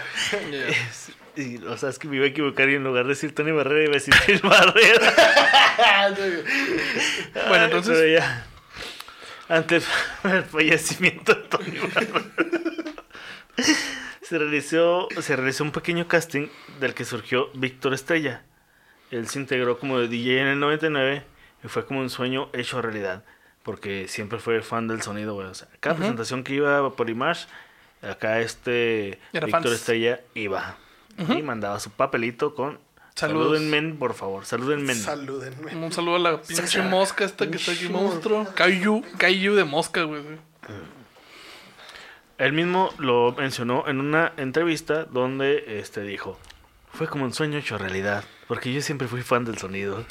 Y, o sea, es que me iba a equivocar y en lugar de decir Tony Barrera iba a decir Tony Barrera. Bueno, entonces- pero ya. Antes del fallecimiento de Tony Barrera. Se realizó, se realizó un pequeño casting del que surgió Víctor Estrella. Él se integró como DJ en el 99 y fue como un sueño hecho realidad. Porque siempre fue fan del sonido, güey. O sea, cada presentación que iba a Polimash, acá este Víctor. Estrella iba. Y mandaba su papelito con... Saludos. Salúdenme, por favor. Salúdenme. Salúdenme. Un saludo a la pinche mosca esta que está aquí, monstruo. Kaiju, Kaiju de mosca, güey. Él mismo lo mencionó en una entrevista donde este dijo, fue como un sueño hecho realidad, porque yo siempre fui fan del sonido.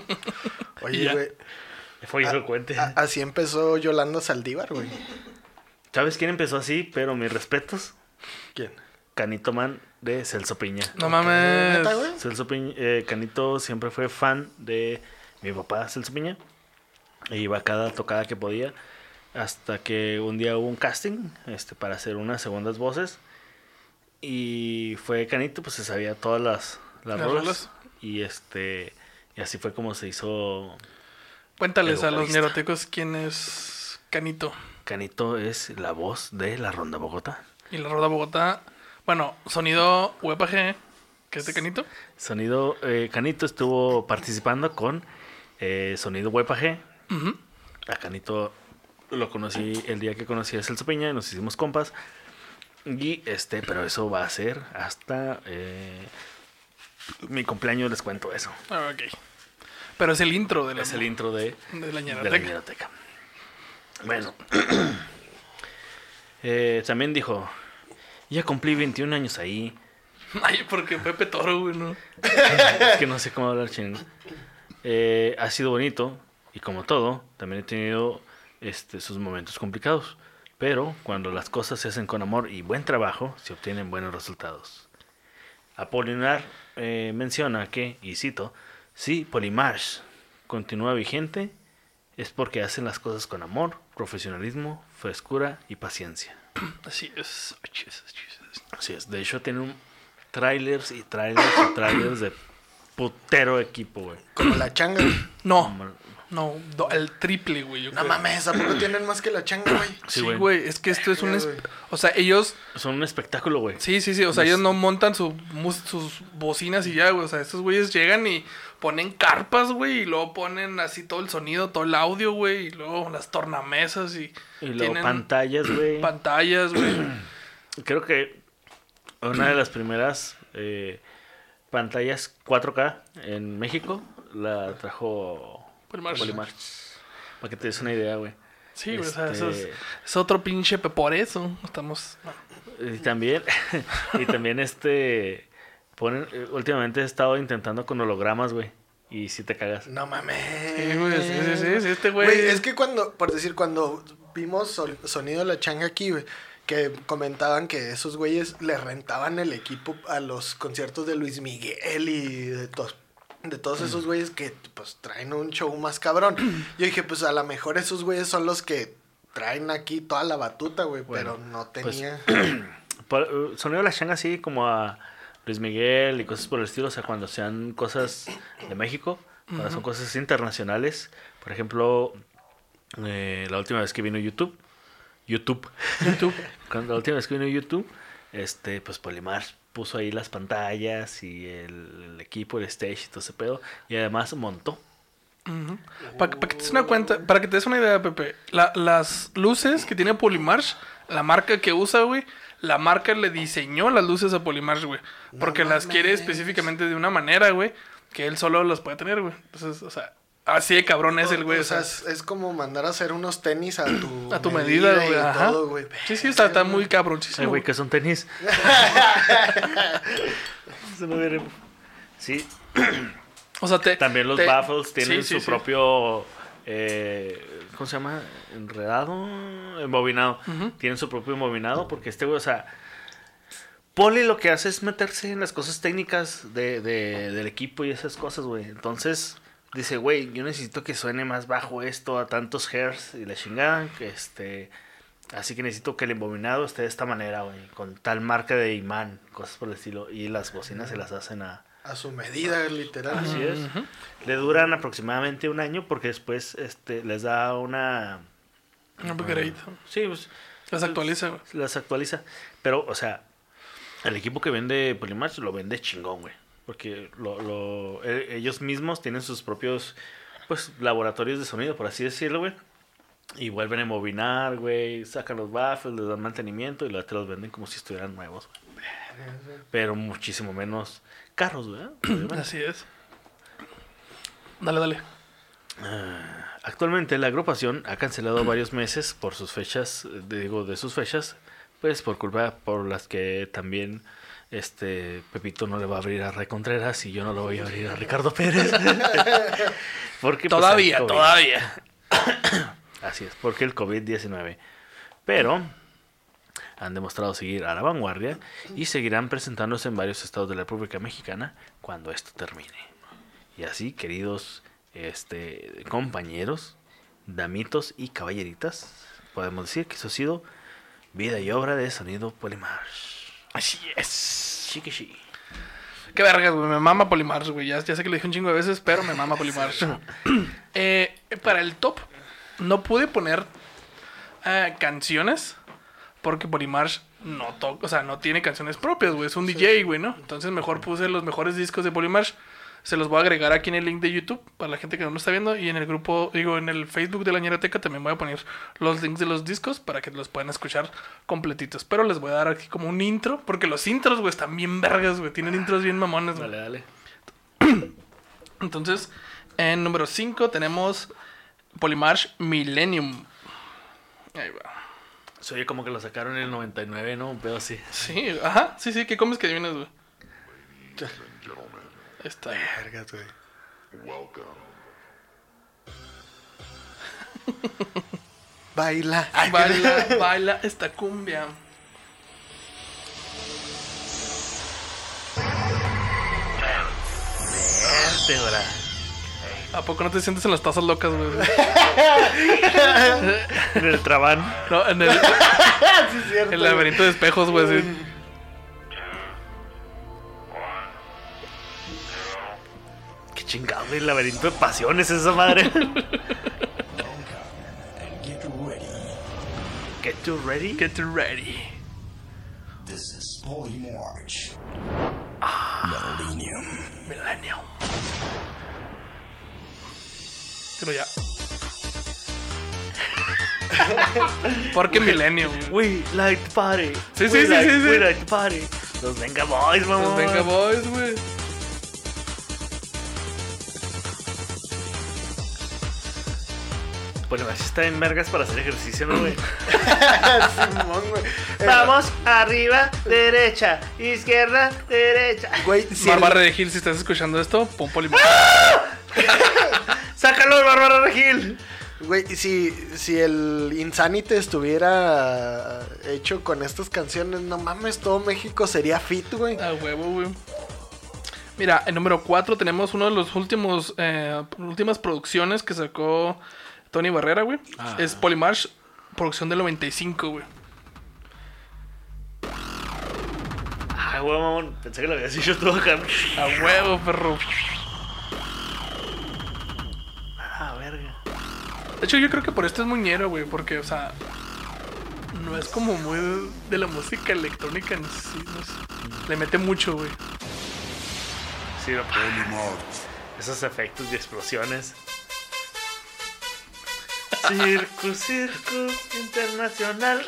Oye, güey. Fue elocuente. Así empezó Yolanda Saldívar, güey. ¿Sabes quién empezó así? Pero mis respetos. ¿Quién? Canito Man de Celso Piña. No ¿Neta, mames. güey? Celso Piña, eh, Canito siempre fue fan de mi papá, Celso Piña. E iba a cada tocada que podía. Hasta que un día hubo un casting este, para hacer unas segundas voces. Y fue Canito, pues se sabía todas las, las, Las rolas. rolas. Y este y así fue como se hizo. Cuéntales a los nerotecos quién es Canito. Canito es la voz de la Ronda Bogotá. Y la Roda Bogotá. Bueno, sonido WebAG, que es de Canito. Sonido, eh, Canito estuvo participando con eh, Sonido WebAG. Ujú. A Canito lo conocí el día que conocí a Celso Peña y nos hicimos compas. Y este, pero eso va a ser hasta eh, mi cumpleaños, les cuento eso. Ah, ok. Pero es el intro de la, Es el intro de, de la ñeroteca. Bueno, Eh, también dijo: Ya cumplí 21 años ahí. Ay, porque Pepe Toro, güey, ¿no? es que no sé cómo hablar chino. Eh, ha sido bonito y como todo, también he tenido este, sus momentos complicados. Pero cuando las cosas se hacen con amor y buen trabajo, se obtienen buenos resultados. Apolinar eh, menciona que, y cito, si Polymarch continúa vigente, es porque hacen las cosas con amor, profesionalismo, frescura y paciencia. Así es. Ay, Jesus, Jesus. Así es. De hecho, tiene un trailers y trailers y trailers de putero equipo, güey. Como la changa. No, no, do- el triple, güey. yo No creo. mames, ¿a poco tienen más que la changa, güey? Sí, Sí, güey. es que esto es un... Es-. O sea, ellos... Son un espectáculo, güey. Sí, sí, sí, o sea, Los- ellos no montan su, mus- sus bocinas y ya, güey. O sea, estos güeyes llegan y ponen carpas, güey, y luego ponen así todo el sonido, todo el audio, güey, y luego las tornamesas y... Y luego tienen pantallas, güey. Pantallas, güey. Creo que una de las primeras eh, pantallas 4K en México la trajo Polymarch. Polymarch. Para que te des una idea, güey. Sí, güey, o sea, eso es, Este- es otro pinche por eso. Estamos... Y también, y también este, ponen, eh, últimamente he estado intentando con hologramas, güey. Y si te cagas. No mames. Sí, güey, sí, sí, sí, sí, este güey... Güey, es que cuando, por decir, cuando vimos sol- Sonido de la Changa aquí, güey, que comentaban que esos güeyes le rentaban el equipo a los conciertos de Luis Miguel y de, tos- de todos esos güeyes que pues traen un show más cabrón. Yo dije, pues a lo mejor esos güeyes son los que traen aquí toda la batuta, güey, Bueno, pero no pues, tenía... Eh, Sonido de la Changa así como a Luis Miguel y cosas por el estilo, o sea, cuando sean cosas de México, cuando son cosas internacionales. Por ejemplo, eh, la última vez que vino YouTube, YouTube, YouTube. cuando la última vez que vino YouTube, este, pues Polimar puso ahí las pantallas y el, el equipo, el stage y todo ese pedo, y además montó. Para que te des una cuenta, para que te des una idea, Pepe, la- las luces que tiene Polymarch, la marca que usa, güey, la marca le diseñó las luces a Polymarch, güey. Porque las quiere específicamente de una manera, güey, que él solo las puede tener, güey. Entonces, o sea, así de cabrón es el güey. o o sea, es, es como mandar a hacer unos tenis a tu, a tu medida, güey. y Ajá. todo, güey. Sí, sí, está, está muy Ay, cabroncísimo. güey, que son tenis. Se me viene- Sí, O sea, te, También los te- baffles tienen sí, sí, su sí. propio. eh, ¿Cómo se llama? Enredado. Embobinado. Tienen su propio embobinado porque este güey, o sea. Poli lo que hace es meterse en las cosas técnicas de, de- del equipo y esas cosas, güey. Entonces dice, güey, yo necesito que suene más bajo esto a tantos hertz y la chingada. Que este, así que necesito que el embobinado esté de esta manera, güey. Con tal marca de imán, cosas por el estilo. Y las bocinas se las hacen a, A su medida, literal. Así es. Le duran aproximadamente un año porque después este, les da una... Un upgradeito. Sí, pues Las actualiza, güey. las actualiza. Pero, o sea, el equipo que vende Polymarch lo vende chingón, güey. Porque lo, lo- e- ellos mismos tienen sus propios, pues, laboratorios de sonido, por así decirlo, güey. Y vuelven a embobinar, güey. Sacan los baffles, les dan mantenimiento y luego te los venden como si estuvieran nuevos, güey. Pero muchísimo menos caros, güey. Así es. Dale, dale. Actualmente la agrupación ha cancelado varios meses por sus fechas, eh, digo, de sus fechas, pues por culpa por las que también este Pepito no le va a abrir a Ray Contreras y yo no lo voy a abrir a Ricardo Pérez. porque pues, Todavía, todavía. Así es, porque el COVID-19. Pero han demostrado seguir a la vanguardia y seguirán presentándose en varios estados de la República Mexicana cuando esto termine. Y así, queridos este, compañeros, damitos y caballeritas, podemos decir que eso ha sido vida y obra de Sonido Polymarch. Así es. Chiquishi. Qué vergas, güey. Me mama Polymarch, güey. Ya, ya sé que lo dije un chingo de veces, pero me mama Polymarch. Eh, para el top, no pude poner eh, canciones porque Polymarch no toca, o sea, no tiene canciones propias, güey. Es un DJ, güey, ¿no? Entonces mejor puse los mejores discos de Polymarch. Se los voy a agregar aquí en el link de YouTube para la gente que no lo está viendo. Y en el grupo, digo, en el Facebook de la Ñeroteca también voy a poner los links de los discos para que los puedan escuchar completitos. Pero les voy a dar aquí como un intro, porque los intros, güey, están bien vergas, güey. Tienen intros bien mamones, güey. Dale, dale. Entonces, en número 5 tenemos Polymarch Millennium. Ahí va. Se oye como que lo sacaron en el 99, ¿no? Un pedo así. Sí, ajá, sí, sí, ¿qué comes que adivinas, güey? Está ahí. Vergas, güey. Welcome. Baila. Baila, baila esta cumbia. ¿A poco no te sientes en las tazas locas, güey? En el Trabán. No, en el, sí, es cierto. el laberinto de espejos, güey. sí. Chingado, güey. El laberinto de pasiones esa madre. Get ready. Get you ready. Get ready. This is Polymarch. Millennium. Millennium. Pero ya. ¿Por qué Millennium? We like to party. Sí, sí, We sí, like- sí, sí. We like to party. Los Venga Boys, mamón. Los Venga Boys, güey. Bueno, así está en vergas para hacer ejercicio, ¿no, güey? Simón, güey. Vamos, arriba, derecha, izquierda, derecha. Güey, si Bárbara el, de Gil, si estás escuchando esto, pon Polymarch. ¡Sácalo, Bárbara Regil! güey, si, si el Insanity estuviera hecho con estas canciones, no mames, todo México sería fit, güey. A huevo, güey. Mira, en número 4 tenemos uno de los últimos eh, últimas producciones que sacó Tony Barrera, güey. Es Polymarch, producción del 95, güey. Ay, güey, mamón. Pensé que lo habías dicho tú acá. A huevo, perro. Ah, verga. De hecho, yo creo que por esto es muñero, güey, porque, o sea, no es como muy de, la música electrónica en sí. no sé. Le mete mucho, güey. Sí, no, esos efectos de explosiones. Circo, circo internacional.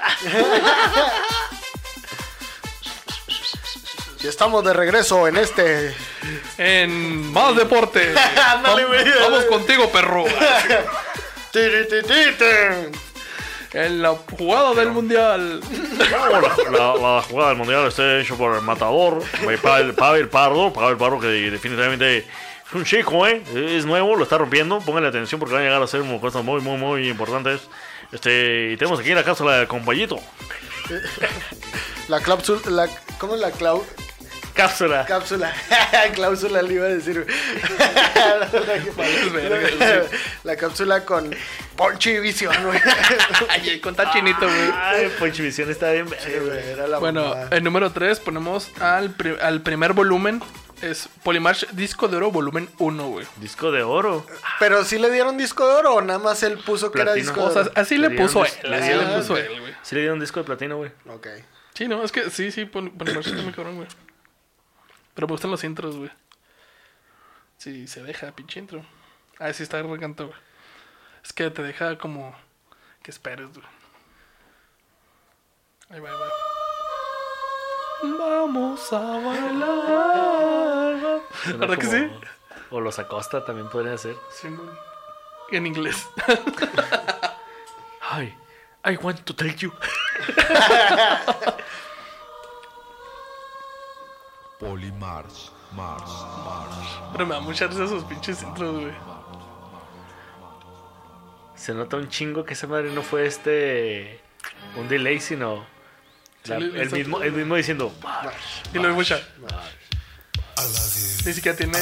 Y estamos de regreso en este. En más deporte. Ándale, Vam- güey. Vamos contigo, perro. En la jugada del mundial. la, la- la jugada del mundial está hecho por el matador, Pavel, Pavel Pardo. Pavel Pardo, que definitivamente es un chico, ¿eh? Es nuevo, lo está rompiendo. Pónganle atención porque van a llegar a ser cosas muy, muy, muy importantes. Este, y tenemos aquí la cápsula de compayito. La cláusula. La, ¿Cómo es la clau, Cápsula. cápsula? cláusula le iba a decir. la cápsula con Ponchi y Visión, güey. Ay, con tan chinito, güey. Ay, Ponchivisión está bien. Sí, güey. era la Bueno, en número 3 ponemos al, pri- al primer volumen. Es Polymarch Disco de Oro, volumen 1, güey. Disco de oro. Pero sí le dieron disco de oro o nada más él puso que era Platino. disco O de sea, oro. así le, Le dieron puso dis- él. le Así dieron le puso él, güey. Sí le dieron disco de platino, güey. Ok. Sí, no, es que sí, sí, Poly- Polymarch está muy cabrón, güey. Pero me gustan los intros, güey. Sí, se deja, pinche intro. Ah, sí, está recanto, güey. Es que te deja como que esperes, güey. Ahí va, ahí va. Vamos a bailar. Suena ¿Verdad que sí? O los Acosta también podría ser. Sí. En inglés. Hi, I want to tell you. Polymarch. March. March. Pero me da mucha risa esos pinches intros, güey. Se nota un chingo que esa madre no fue este. Un delay, sino. Sí, la- el, mismo, el mismo diciendo. Y lo escucha. Ni siquiera tiene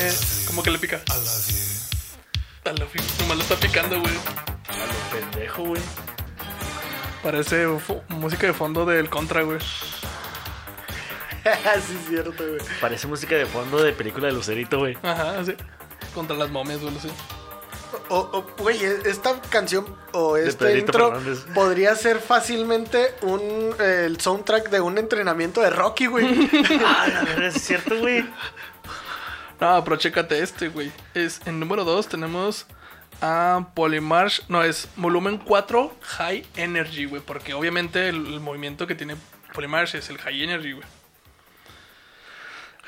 como que le pica. A la fin, nomás lo está picando, güey. parejo, güey. Parece música de fondo del Contra, güey. sí, es cierto, güey. Parece música de fondo de película de Lucerito, güey. Ajá, sí. Contra las momias, güey, sí. O, o, güey, esta canción o este intro Fernández. podría ser fácilmente un eh, el soundtrack de un entrenamiento de Rocky, güey. Ah, la verdad es cierto, güey. No, pero chécate este, güey. Es en número 2 tenemos a Polymarch. No, es volumen 4 High Energy, güey. Porque obviamente el, el movimiento que tiene Polymarch es el High Energy, güey.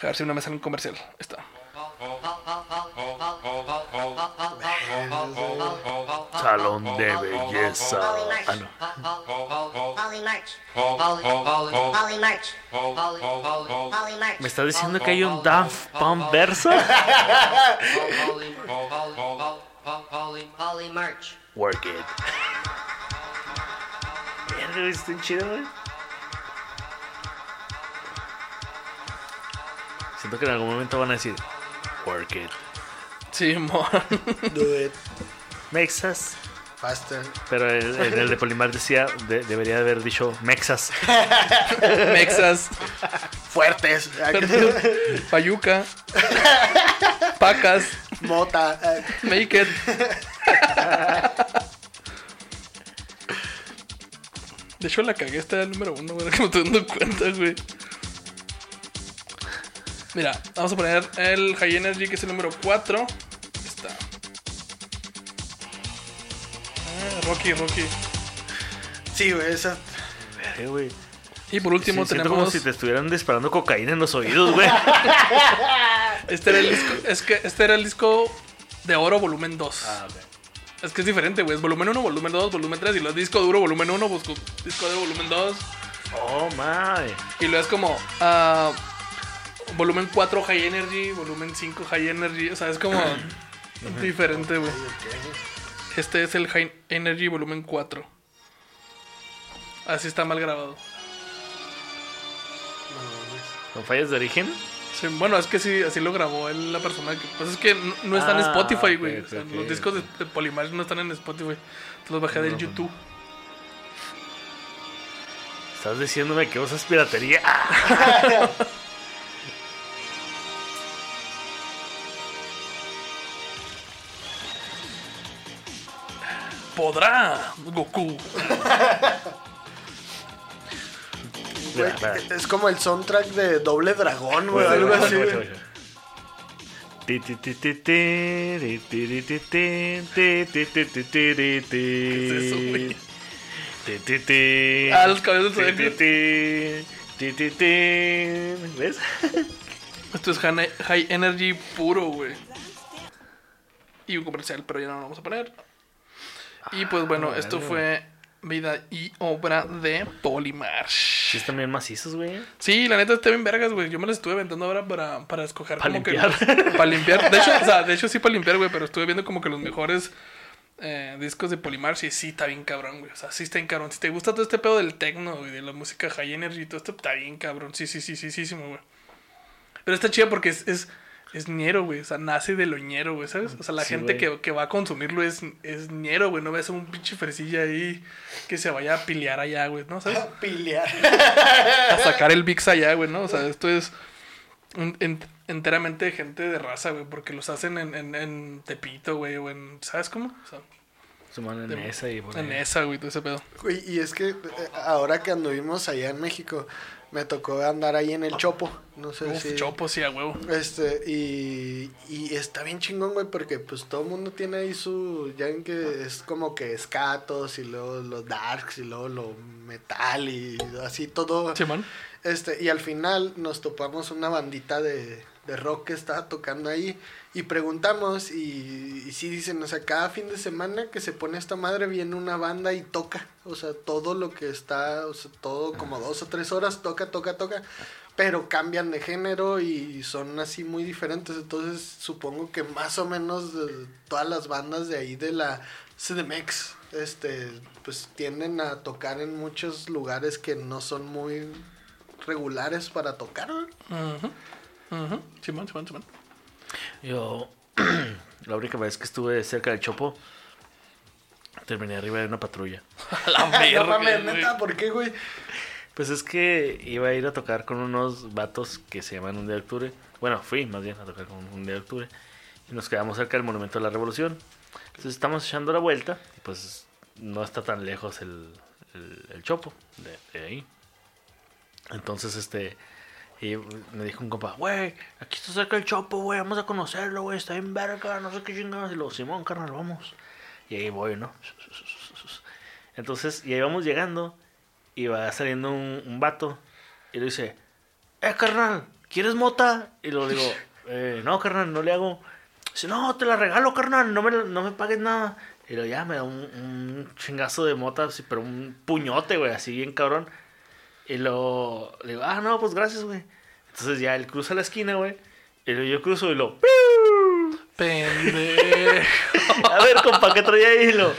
A ver si una me sale un comercial. Ahí Está. Salón de belleza. Ah, no. ¿Me estás diciendo que hay un Daft Punk verso? Work it. Está chido, güey. Siento que en algún momento van a decir Work it. Sí, mo. Do it Makes us. faster. Pero el, el- el de Polimar decía, de- debería de haber dicho Mexas. Mexas. Fuertes. Payuca. Pacas. Mota. Make it. De hecho, la cagué, esta era el número uno, güey, que me estoy dando cuenta, güey. Mira, vamos a poner el High Energy, que es el número 4. Está. Ah, Rocky, Rocky. Sí, güey, esa. Verga, güey. Y por último Sí, siento como tenemos. si te estuvieran disparando cocaína en los oídos, güey. Este era el disco. Es que este era el disco de oro, volumen 2. Es que es diferente, güey. Es volumen 1, volumen 2, volumen 3. Y luego disco duro, volumen 1, busco disco de volumen 2. Oh, my. Y luego es como ah, volumen 4 High Energy, volumen 5 High Energy. O sea, es como diferente, güey. Este es el High Energy volumen 4. Así está mal grabado. ¿Con fallas de origen? Sí, bueno, es que sí, así lo grabó él, la persona que... Pues es que no, no está en Ah, Spotify, güey. O sea, los discos de, de Polymarch no están en Spotify. Te los bajé del YouTube. ¿Estás diciéndome que usas piratería? podrá Goku. Es como el soundtrack de Doble Dragón, güey, algo así. ¿Qué de ¿Ves? Esto es high energy puro, güey. Y un comercial, pero ya no lo vamos a poner. Y pues bueno, Ah, esto fue vida y obra de Polymarch. Sí, están bien macizos, güey. Sí, la neta está bien vergas, güey. Yo me las estuve aventando ahora para, para escoger Pa' como limpiar. que. Para limpiar. De hecho, o sea, de hecho sí para limpiar, güey, pero estuve viendo como que los mejores eh, discos de Polymarch y sí está bien cabrón, güey. O sea, sí está bien cabrón. Si te gusta todo este pedo del techno y de la música high energy y todo esto, está bien cabrón. Sí, sí, sí, sí, sí, sí, güey. Pero está chido porque es, es, es ñero, güey. O sea, nace de lo ñero, güey, ¿sabes? O sea, la Sí, gente que, que va a consumirlo es, es ñero, güey. No ves a un pinche fresilla ahí que se vaya a pilear allá, güey, ¿no? ¿Sabes? Pilear. a sacar el VIX allá, güey, ¿no? O sea, esto es un- en- enteramente de gente de raza, güey, porque los hacen en, en, en Tepito, güey, o en, ¿sabes cómo? O sea, Su mano en de- esa y por en esa, güey, todo ese pedo. Güey, y es que eh, ahora que anduvimos allá en México, me tocó andar ahí en el Chopo. No sé Uf, si. chopo, sí, a huevo. Este, y, y está bien chingón, güey, porque pues todo el mundo tiene ahí su, ya ven que es como que escatos y luego los darks y luego lo metal y así todo. Simón. Este, y al final nos topamos una bandita de, de rock que estaba tocando ahí y preguntamos y, y sí dicen, o sea, cada fin de semana que se pone esta madre viene una banda y toca, o sea, todo lo que está, o sea, todo como dos o tres horas toca, toca, toca, pero cambian de género y son así muy diferentes, entonces supongo que más o menos eh, todas las bandas de ahí de la CDMX, este, pues tienden a tocar en muchos lugares que no son muy regulares para tocar. ¿no? Ujú. Ujú. Simón, Simón, Simón. Yo, la única vez que estuve cerca del Chopo, terminé arriba de una patrulla. La No verga, mames, güey. neta, ¿por qué, güey? Pues es que iba a ir a tocar con unos vatos que se llaman Un Día de Octubre. Bueno, fui más bien a tocar con Un Día de Octubre. Y nos quedamos cerca del Monumento de la Revolución. Entonces estamos echando la vuelta. Y pues no está tan lejos el, el, el chopo de, de ahí. Entonces, este. Y me dijo un compa, güey, aquí está cerca el chopo, güey, vamos a conocerlo, güey, está en verga, no sé qué chingados. Y luego, Simón, carnal, vamos. Y ahí voy, ¿no? Entonces, y ahí vamos llegando. Y va saliendo un, un vato. Y le dice, eh, carnal, ¿quieres mota? Y luego digo, eh, no, carnal, no le hago. Dice, no, te la regalo, carnal, no me, no me pagues nada. Y luego ya me da un, un chingazo de mota, así, pero un puñote, güey, así bien cabrón. Y luego le digo, ah, no, pues gracias, güey. Entonces ya él cruza la esquina, güey. Y luego yo cruzo y lo, Pendejo. a ver, compa, ¿qué traía ahí? Y lo,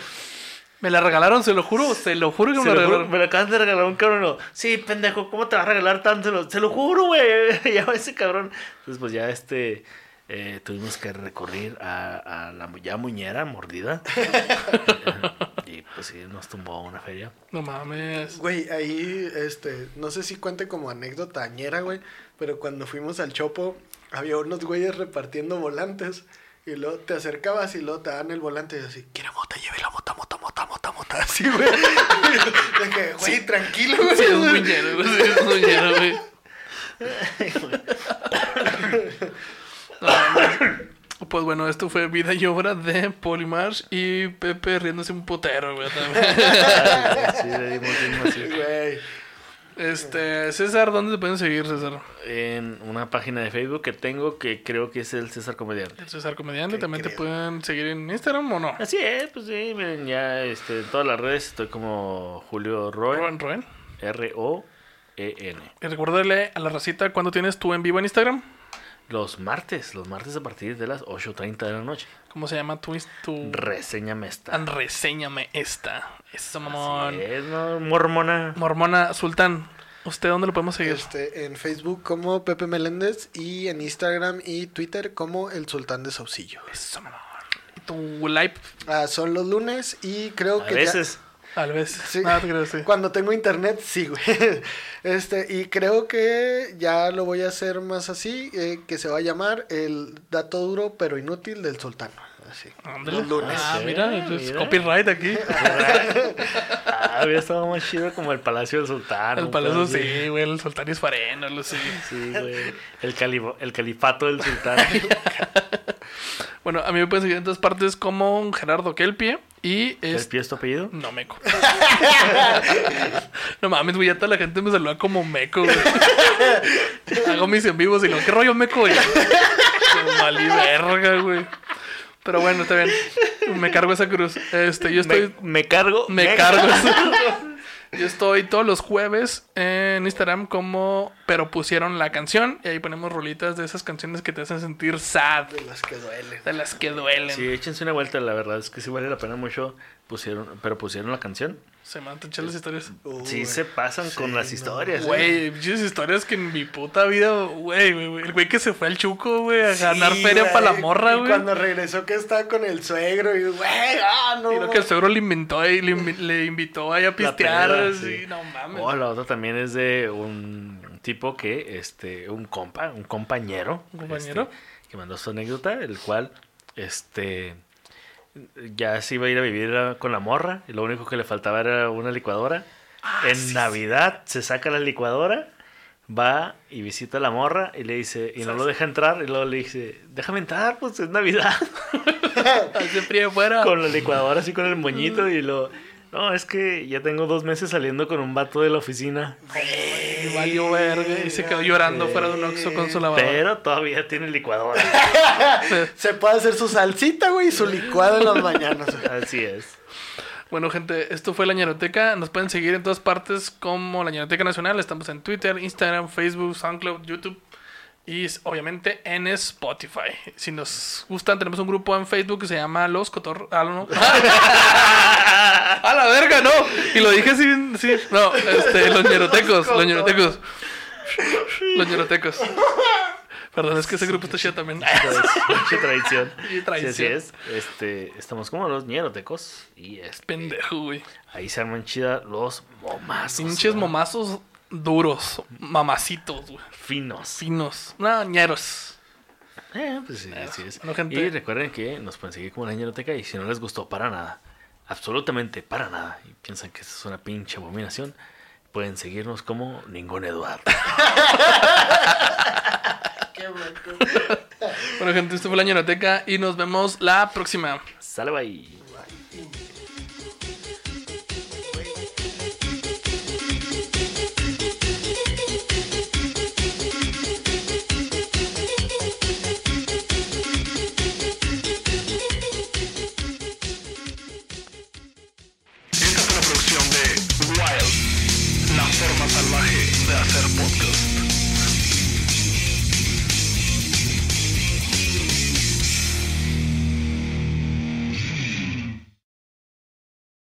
Me la regalaron, se lo juro, se lo juro que Se me la juro, regalaron. me lo acaban de regalar un cabrón. y lo, Sí, pendejo, ¿cómo te va a regalar tanto? Se lo, se lo juro, güey. ya ese cabrón. Entonces, pues ya este. eh, tuvimos que recurrir a, a la ya muñera mordida. y pues sí, nos tumbó una feria. No mames. Güey, ahí, este, no sé si cuente como anécdota añera, güey, pero cuando fuimos al Chopo, había unos güeyes repartiendo volantes. Y luego te acercabas y luego te dan el volante y así, ¿quiere mota? Lleve la mota, mota, mota, mota, mota. Así, güey. De que, güey, tranquilo, güey. Sí, es un güey. Sí, es un muñero, güey. No, mames. Pues bueno, esto fue vida y obra de Polymarch y Pepe riéndose un putero, güey. también. sí, le dimos bien macizo. Güey. Este, César, ¿dónde te pueden seguir, César? En una página de Facebook que tengo que creo que es el César Comediante. El César Comediante, Qué también te pueden seguir en Instagram o no. Así es, pues sí, miren, ya este, en todas las redes estoy como Julio Roe. Roen, Roen. R-O-E-N. Y recuérdale a la racita cuando tienes tu en vivo en Instagram. Los martes, los martes a partir de las 8.30 de la noche. ¿Cómo se llama tu, tu... Reseñame esta. Reséñame esta. Eso, mamón. Así es, ¿no? Mormona. Mormona Sultán, ¿usted dónde lo podemos seguir? Este, en Facebook como Pepe Meléndez y en Instagram y Twitter como El Sultán de Saucillo. Eso, mamón. ¿Y tu live? Ah, son los lunes y creo A que ya- veces. Veces. Sí. Ah, creo, sí. Cuando tengo internet, sí, güey. Este, y creo que ya lo voy a hacer más así, eh, que se va a llamar el dato duro pero inútil del sultán. Así. Los lunes. Ah, Sí, mira, es mira. copyright aquí. Ah, hubiera estado más chido como el Palacio del Sultán. El así. sí, güey, el sultán es fareno, lo sí. Sí, güey. El, calibo- el califato del sultán. Bueno, a mí me pueden seguir en todas partes como Gerardo Kelpie y ¿El es... pie es tu apellido? No, meco. no mames, güey, ya toda la gente me saluda como meco, güey. Hago mis en vivos y lo, ¿qué rollo meco, güey? Como malí verga, güey. Pero bueno, está bien. Me cargo esa cruz. Este, yo estoy... Me, me cargo. Me cargo. Yo estoy todos los jueves en Instagram como Pero pusieron la canción y ahí ponemos rolitas de esas canciones que te hacen sentir sad, De las que duelen. de las que duelen. Sí, échense una vuelta, la verdad es que sí vale la pena mucho. Pusieron, pero pusieron la canción. Se echado las historias. Uy, Sí se pasan con las historias. ¿eh? Güey, muchas historias que en mi puta vida, güey, güey, güey. El güey que se fue al chuco, güey, a ganar feria para la morra, Y güey. cuando regresó que estaba con el suegro y, güey, ah, no. Y lo que el suegro le inventó ahí, le, invi- le invitó ahí a pistear, así, sí. no mames. Oh, la otra también es de un tipo que, este, un compa, un compañero. ¿Un compañero? este, que mandó su anécdota, el cual, este, ya se iba a ir a vivir a- con la morra y lo único que le faltaba era una licuadora. Ah, en Navidad se saca la licuadora, va y visita a la morra y le dice, y no lo deja entrar, y luego le dice, déjame entrar, pues es Navidad. Hace frío afuera. con la licuadora así con el moñito y lo... No, es que ya tengo dos meses saliendo con un vato de la oficina. Y valió verga y se quedó llorando fuera de un oxo con su lavadora. Pero todavía tiene licuadora. Se puede hacer su salsita, güey, y su licuado en las mañanas. güey. Así es. Bueno, gente, esto fue La Ñeroteca. Nos pueden seguir en todas partes como La Ñeroteca Nacional. Estamos en Twitter, Instagram, Facebook, SoundCloud, YouTube y obviamente en Spotify. Si nos gustan, tenemos un grupo en Facebook que se llama Los Cotor... Ah, no. ¡A la verga, no! Y lo dije sin... Sí, no, este, Los Ñerotecos. Los Ñerotecos. Los Ñerotecos. Perdón, es que ese grupo está chido también. Mucha tradición. Y tradición. Sí, así es. Este, estamos como los ñerotecos. Y este, Pendejo, güey. ahí se arman chida los momazos. Pinches momazos duros, mamacitos, güey. Finos. Finos. No, ñeros. Eh, pues sí, así es. Bueno, gente. Y recuerden que nos pueden seguir como la ñeroteca. Y si no les gustó para nada, absolutamente para nada, y piensan que esto es una pinche abominación, pueden seguirnos como ningún Eduardo. Qué bueno. Bueno, gente, esto fue la ñeroteca y nos vemos la próxima. Sale bye.